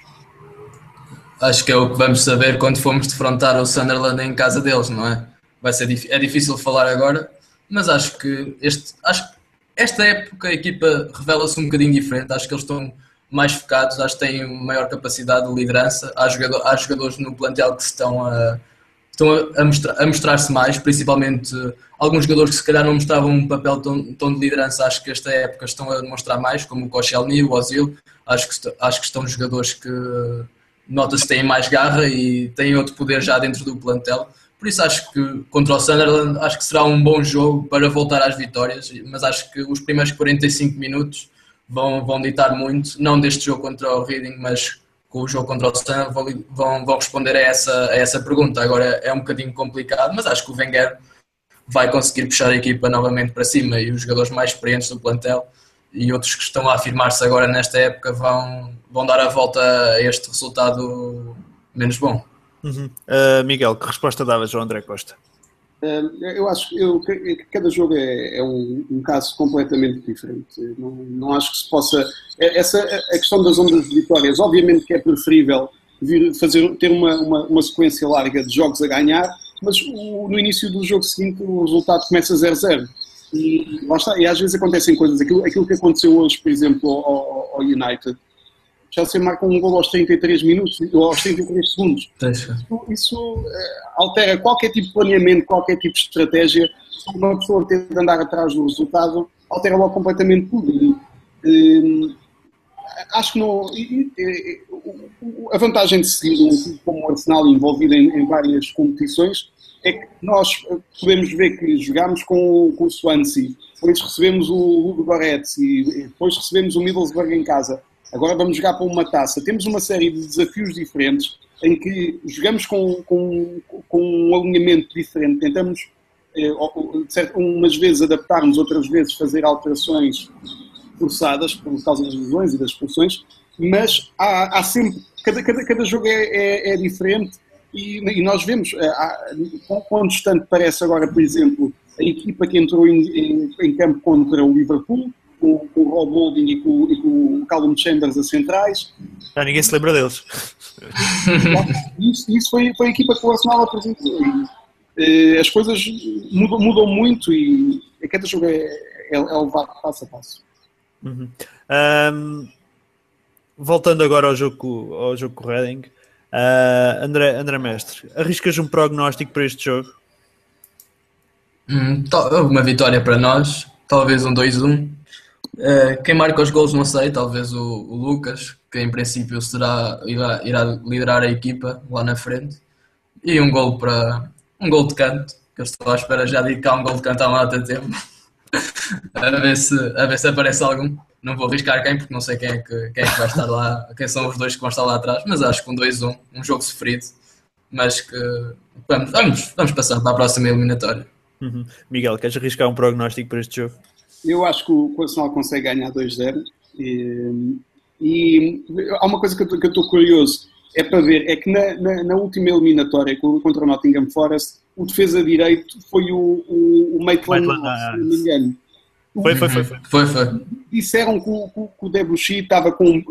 Acho que é o que vamos saber quando formos defrontar o Sunderland em casa deles, não é? Vai ser é difícil falar agora, mas acho que este, acho esta época a equipa revela-se um bocadinho diferente. Acho que eles estão mais focados, acho que têm maior capacidade de liderança. Há, jogador, há jogadores no plantel que estão a, estão a, mostrar, a mostrar-se mais, principalmente alguns jogadores que se calhar não mostravam um papel tão, tão de liderança, acho que esta época estão a demonstrar mais, como o Koscielny, o Ozil, acho que, acho que estão jogadores que nota-se têm mais garra e têm outro poder já dentro do plantel. Por isso acho que contra o Sunderland acho que será um bom jogo para voltar às vitórias, mas acho que os primeiros 45 minutos vão, vão ditar muito, não deste jogo contra o Reading, mas com o jogo contra o Sun vão, vão, vão responder a essa, a essa pergunta. Agora é um bocadinho complicado, mas acho que o Wenger vai conseguir puxar a equipa novamente para cima e os jogadores mais experientes do plantel e outros que estão a afirmar-se agora nesta época vão, vão dar a volta a este resultado menos bom. Uhum. Uh, Miguel, que resposta davas ao André Costa? Eu acho que cada jogo é, é um, um, caso completamente diferente. Não, não, acho que se possa. É, essa, a questão das ondas de vitórias, obviamente que é preferível vir fazer, ter uma, uma, uma sequência larga de jogos a ganhar, mas o, no início do jogo seguinte o resultado começa 0-0. E, e às vezes acontecem coisas. Aquilo, aquilo que aconteceu hoje, por exemplo, ao, ao United, já se marca um gol aos 33 minutos, ou aos 33 segundos. Isso, isso eh, altera qualquer tipo de planeamento, qualquer tipo de estratégia. Se uma pessoa tenta andar atrás do resultado, altera logo completamente tudo. E, e, eh, acho que não. E, a vantagem de seguir um clube como o Arsenal envolvido em, em, várias competições é que nós podemos ver que jogámos com, com o Swansea, depois recebemos o Ludo Goretz e depois recebemos o Middlesbrough em casa agora vamos jogar para uma taça. Temos uma série de desafios diferentes em que jogamos com, com, com um alinhamento diferente, tentamos eh, umas vezes adaptarmos, outras vezes fazer alterações forçadas por causa das lesões e das expulsões, mas há, há sempre, cada, cada, cada jogo é, é, é diferente e, e, nós vemos, eh, quão distante parece agora, por exemplo, a equipa que entrou em, em, em campo contra o Liverpool, com, com o Rob Holding e com, e com o Callum Chambers a centrais. Já ninguém se lembra deles. Isso, isso foi, foi a equipa que o Arsenal apresentou. E, eh, as coisas mudam, mudam muito e cada jogo é, é, é levado passo a passo. Uhum. Um, voltando agora ao jogo, ao jogo com o Reading, uh, André, André Mestre, arriscas um prognóstico para este jogo? Hum, uma vitória para nós, talvez um 2-1. Uh, quem marca os gols não sei, talvez o, o, Lucas, que em princípio será, irá, irá liderar a equipa lá na frente. e um gol para um gol de canto, que eu estou à espera já de cá um gol de canto há de tempo. a, ver se, a ver se aparece algum. Não vou arriscar quem, porque não sei quem é, que, quem é que vai estar lá, quem são os dois que vão estar lá atrás, mas acho que um 2-1, um jogo sofrido, mas que vamos, vamos, vamos passar para a próxima eliminatória. Uhum. Miguel, queres arriscar um prognóstico para este jogo? Eu acho que o Arsenal consegue ganhar 2-0 e, e, há uma coisa que eu estou curioso, é para ver, é que na, na, na, última eliminatória contra o Nottingham Forest, o defesa direito foi o, o, o Maitland, Maitland se não me engano. Foi, foi, foi, foi. foi, foi. Disseram que o, que o Debuchy estava com.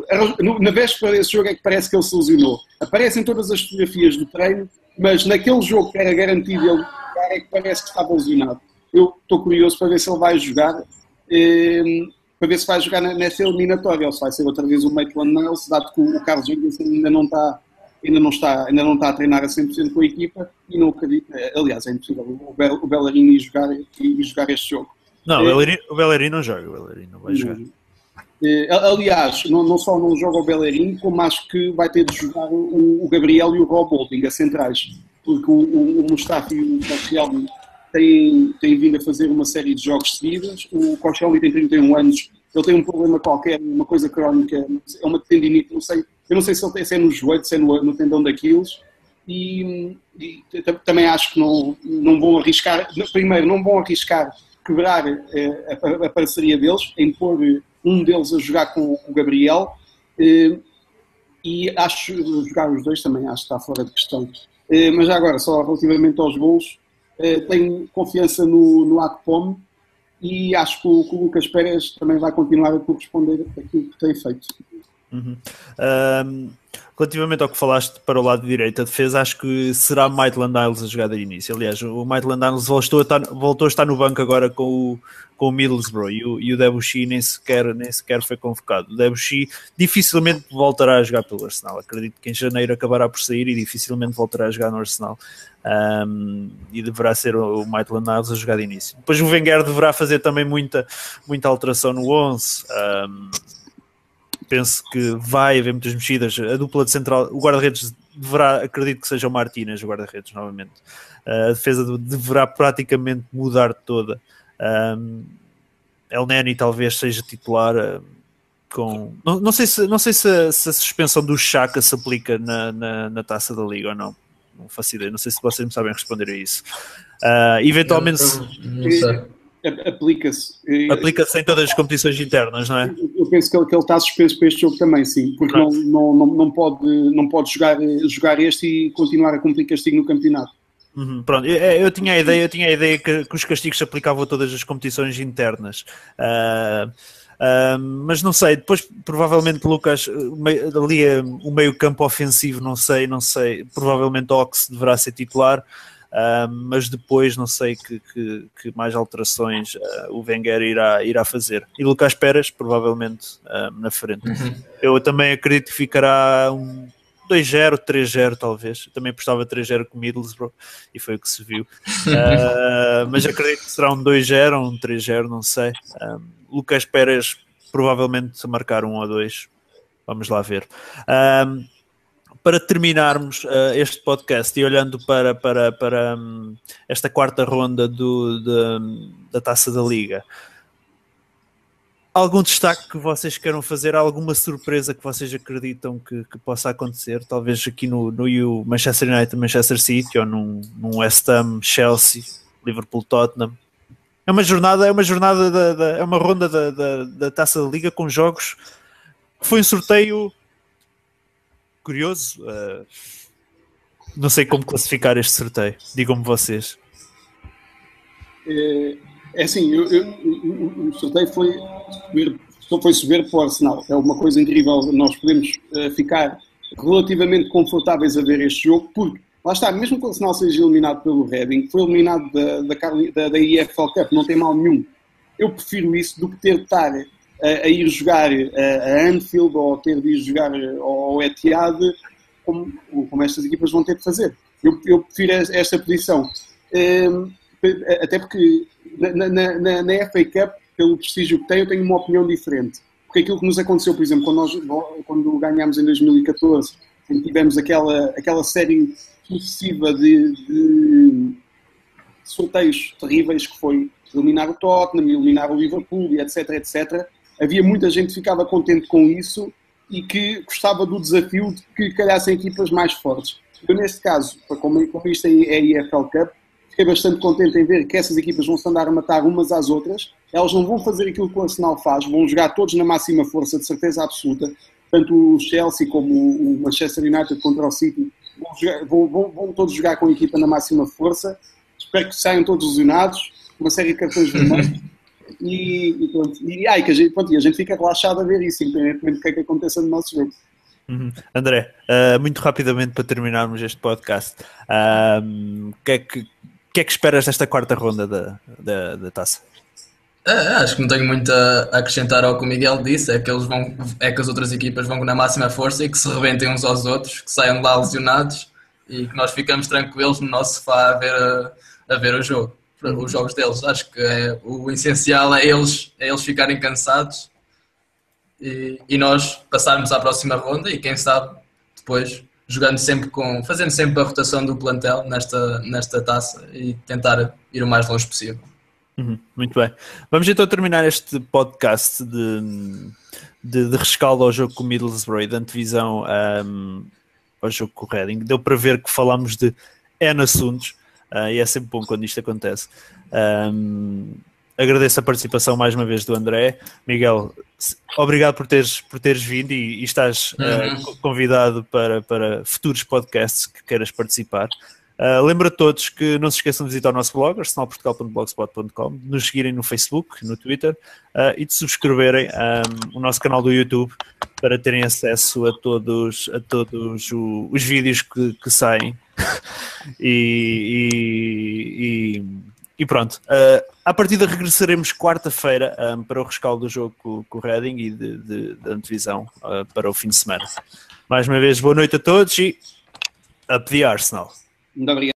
Na véspera desse jogo é que parece que ele se lesionou. Aparecem todas as fotografias do treino, mas naquele jogo que era garantido ele é que parece que estava lesionado. Eu estou curioso para ver se ele vai jogar. Eh, para ver se vai jogar nessa eliminatória ou se vai ser outra vez o Maitland Niles, dado que o Carlos Jorgensen ainda não está ainda não está ainda não está a treinar a 100% com a equipa e não acredito, eh, aliás é impossível o, Bellerin ir jogar, ir jogar este jogo não, é, o Bellerin não joga, o Bellerin não vai jogar. É, aliás, não, não, só não joga o Bellerin, como acho que vai ter de jogar o, o Gabriel e o Rob Holding, a centrais, porque o, o, o Mustafa e o Koscielny têm, têm vindo a fazer uma série de jogos seguidos. O Koscielny tem 31 anos, ele tem um problema qualquer, uma coisa crónica, é uma tendinite, não sei, eu não sei se, ele tem, se é no joelho, se é no, no tendão daqueles. E, e também acho que não, não vão arriscar, primeiro, não vão arriscar quebrar eh, a, a, parceria deles, em pôr um deles a jogar com o Gabriel. Eh, e acho jogar os dois também acho que está fora de questão. Eh, mas já agora, só relativamente aos gols, tenho confiança no, no Akpom e acho que o, que o Lucas Pérez também vai continuar a corresponder aquilo que tem feito. Uhum. Um, relativamente ao que falaste para o lado direito da defesa, acho que será Maitland Niles a jogada de início. Aliás, o Maitland Niles voltou a estar, voltou a estar no banco agora com o, com o Middlesbrough e o, e o Debuchy nem sequer, nem sequer foi convocado. O Debuchy dificilmente voltará a jogar pelo Arsenal. Acredito que em janeiro acabará por sair e dificilmente voltará a jogar no Arsenal. Um, e deverá ser o Maitland Niles a jogar de início. Depois o Wenger deverá fazer também muita, muita alteração no 11. Um, penso que vai haver muitas mexidas. A dupla de central, o guarda-redes deverá, acredito que seja o Martínez, o guarda-redes novamente. Uh, a defesa deverá praticamente mudar toda. Um, El Neni talvez seja titular. Uh, com, não, não, sei, se, não sei se a, se, a, suspensão do Chaka se aplica na, na, na, taça da Liga ou não. Não faço ideia. Não sei se vocês me sabem responder a isso. Uh, eventualmente. Eu, não aplica-se. Aplica-se em todas as competições internas, não é? Eu penso que ele, que ele está suspenso para este jogo também, sim, porque não, não, não, não, pode, não pode jogar, jogar este e continuar a cumprir castigo no campeonato. Uhum, pronto, eu, eu, tinha a ideia, eu tinha a ideia que, que, os castigos se aplicavam a todas as competições internas. Uh, uh, mas não sei, depois provavelmente Lucas ali o meio campo ofensivo, não sei, não sei, provavelmente Ox deverá ser titular. Uh, mas depois não sei que, que, que mais alterações o Wenger irá, irá fazer. E Lucas Pérez, provavelmente, na frente. Uhum. Eu também acredito que ficará um 2-0, 3-0 talvez. Eu também apostava 3-0 com Middlesbrough e foi o que se viu. mas acredito que será um 2-0, um 3-0, não sei. Lucas Pérez provavelmente marcar um ou dois. Vamos lá ver para terminarmos uh, este podcast e olhando para, para, para um, esta quarta ronda do, de, da taça da Liga, algum destaque que vocês queiram fazer? Alguma surpresa que vocês acreditam que, que possa acontecer? Talvez aqui no, no Manchester United, Manchester City ou num, num West Ham, Chelsea, Liverpool, Tottenham. É uma jornada, é uma jornada da, da é uma ronda da, da, da taça da Liga com jogos foi um sorteio curioso. Uh, não sei como classificar este sorteio. Digam-me vocês. É, é assim, eu, eu, o, o sorteio foi subir, foi subir para o Arsenal. É uma coisa incrível. Nós podemos uh, ficar relativamente confortáveis a ver este jogo, porque lá está, mesmo que o Arsenal seja eliminado pelo Reading, foi eliminado da, da, da, da EFL Cup, não tem mal nenhum. Eu prefiro isso do que ter de estar a, a ir jogar a, Anfield ou ter de ir jogar ao Etihad, como, como estas equipas vão ter de fazer. Eu, eu prefiro esta posição. Um, até porque na, na, na, FA Cup, pelo prestígio que tem, eu tenho uma opinião diferente. Porque aquilo que nos aconteceu, por exemplo, quando, nós, quando ganhámos em 2014, tivemos aquela, aquela série sucessiva de, de sorteios terríveis que foi eliminar o Tottenham, eliminar o Liverpool etc, etc. Havia muita gente que ficava contente com isso e que gostava do desafio de que calhassem equipas mais fortes. Eu, neste caso, como, como isto é a EFL Cup, fiquei bastante contente em ver que essas equipas vão se andar a matar umas às outras. Elas não vão fazer aquilo que o Arsenal faz, vão jogar todos na máxima força, de certeza absoluta. Tanto o Chelsea como o Manchester United contra o City vão, jogar, vão, vão, vão todos jogar com a equipa na máxima força. Espero que saiam todos lesionados, uma série de cartões vermelhos. E, e, pronto. E, ai, que a, gente, pronto, e a gente fica relaxado a ver isso, independentemente do que é que aconteça no nosso jogo. Uhum. André, uh, muito rapidamente para terminarmos este podcast, o uh, que, é que, que, é que esperas desta quarta ronda da, da, da taça? É, acho que não tenho muito a acrescentar ao que o Miguel disse, é que eles vão, é que as outras equipas vão na máxima força e que se rebentem uns aos outros, que saiam lá lesionados e que nós ficamos tranquilos no nosso sofá a ver, a, a ver o jogo, os jogos deles. Acho que é, o essencial é eles, é eles ficarem cansados e, e, nós passarmos à próxima ronda e quem sabe depois jogando sempre com, fazendo sempre a rotação do plantel nesta, nesta taça e tentar ir o mais longe possível. Uhum, muito bem. Vamos então terminar este podcast de, de, de rescaldo ao jogo com o Middlesbrough e de antevisão um, ao jogo com o Reading. Deu para ver que falámos de N assuntos uh, e é sempre bom quando isto acontece. Um, agradeço a participação mais uma vez do André. Miguel, obrigado por teres, por teres vindo e, e estás uhum. uh, convidado para, para futuros podcasts que queiras participar. Uh, lembro a todos que não se esqueçam de visitar o nosso blog, arsenalportugal.blogspot.com, de nos seguirem no Facebook, no Twitter uh, e de subscreverem um, o nosso canal do YouTube para terem acesso a todos, a todos o, os vídeos que, que saem. e, e, e, pronto. Uh, à partida regressaremos quarta-feira um, para o rescaldo do jogo com, com o Reading e de, de, de antevisão uh, para o fim de semana. Mais uma vez, boa noite a todos e up the Arsenal. Muito obrigado.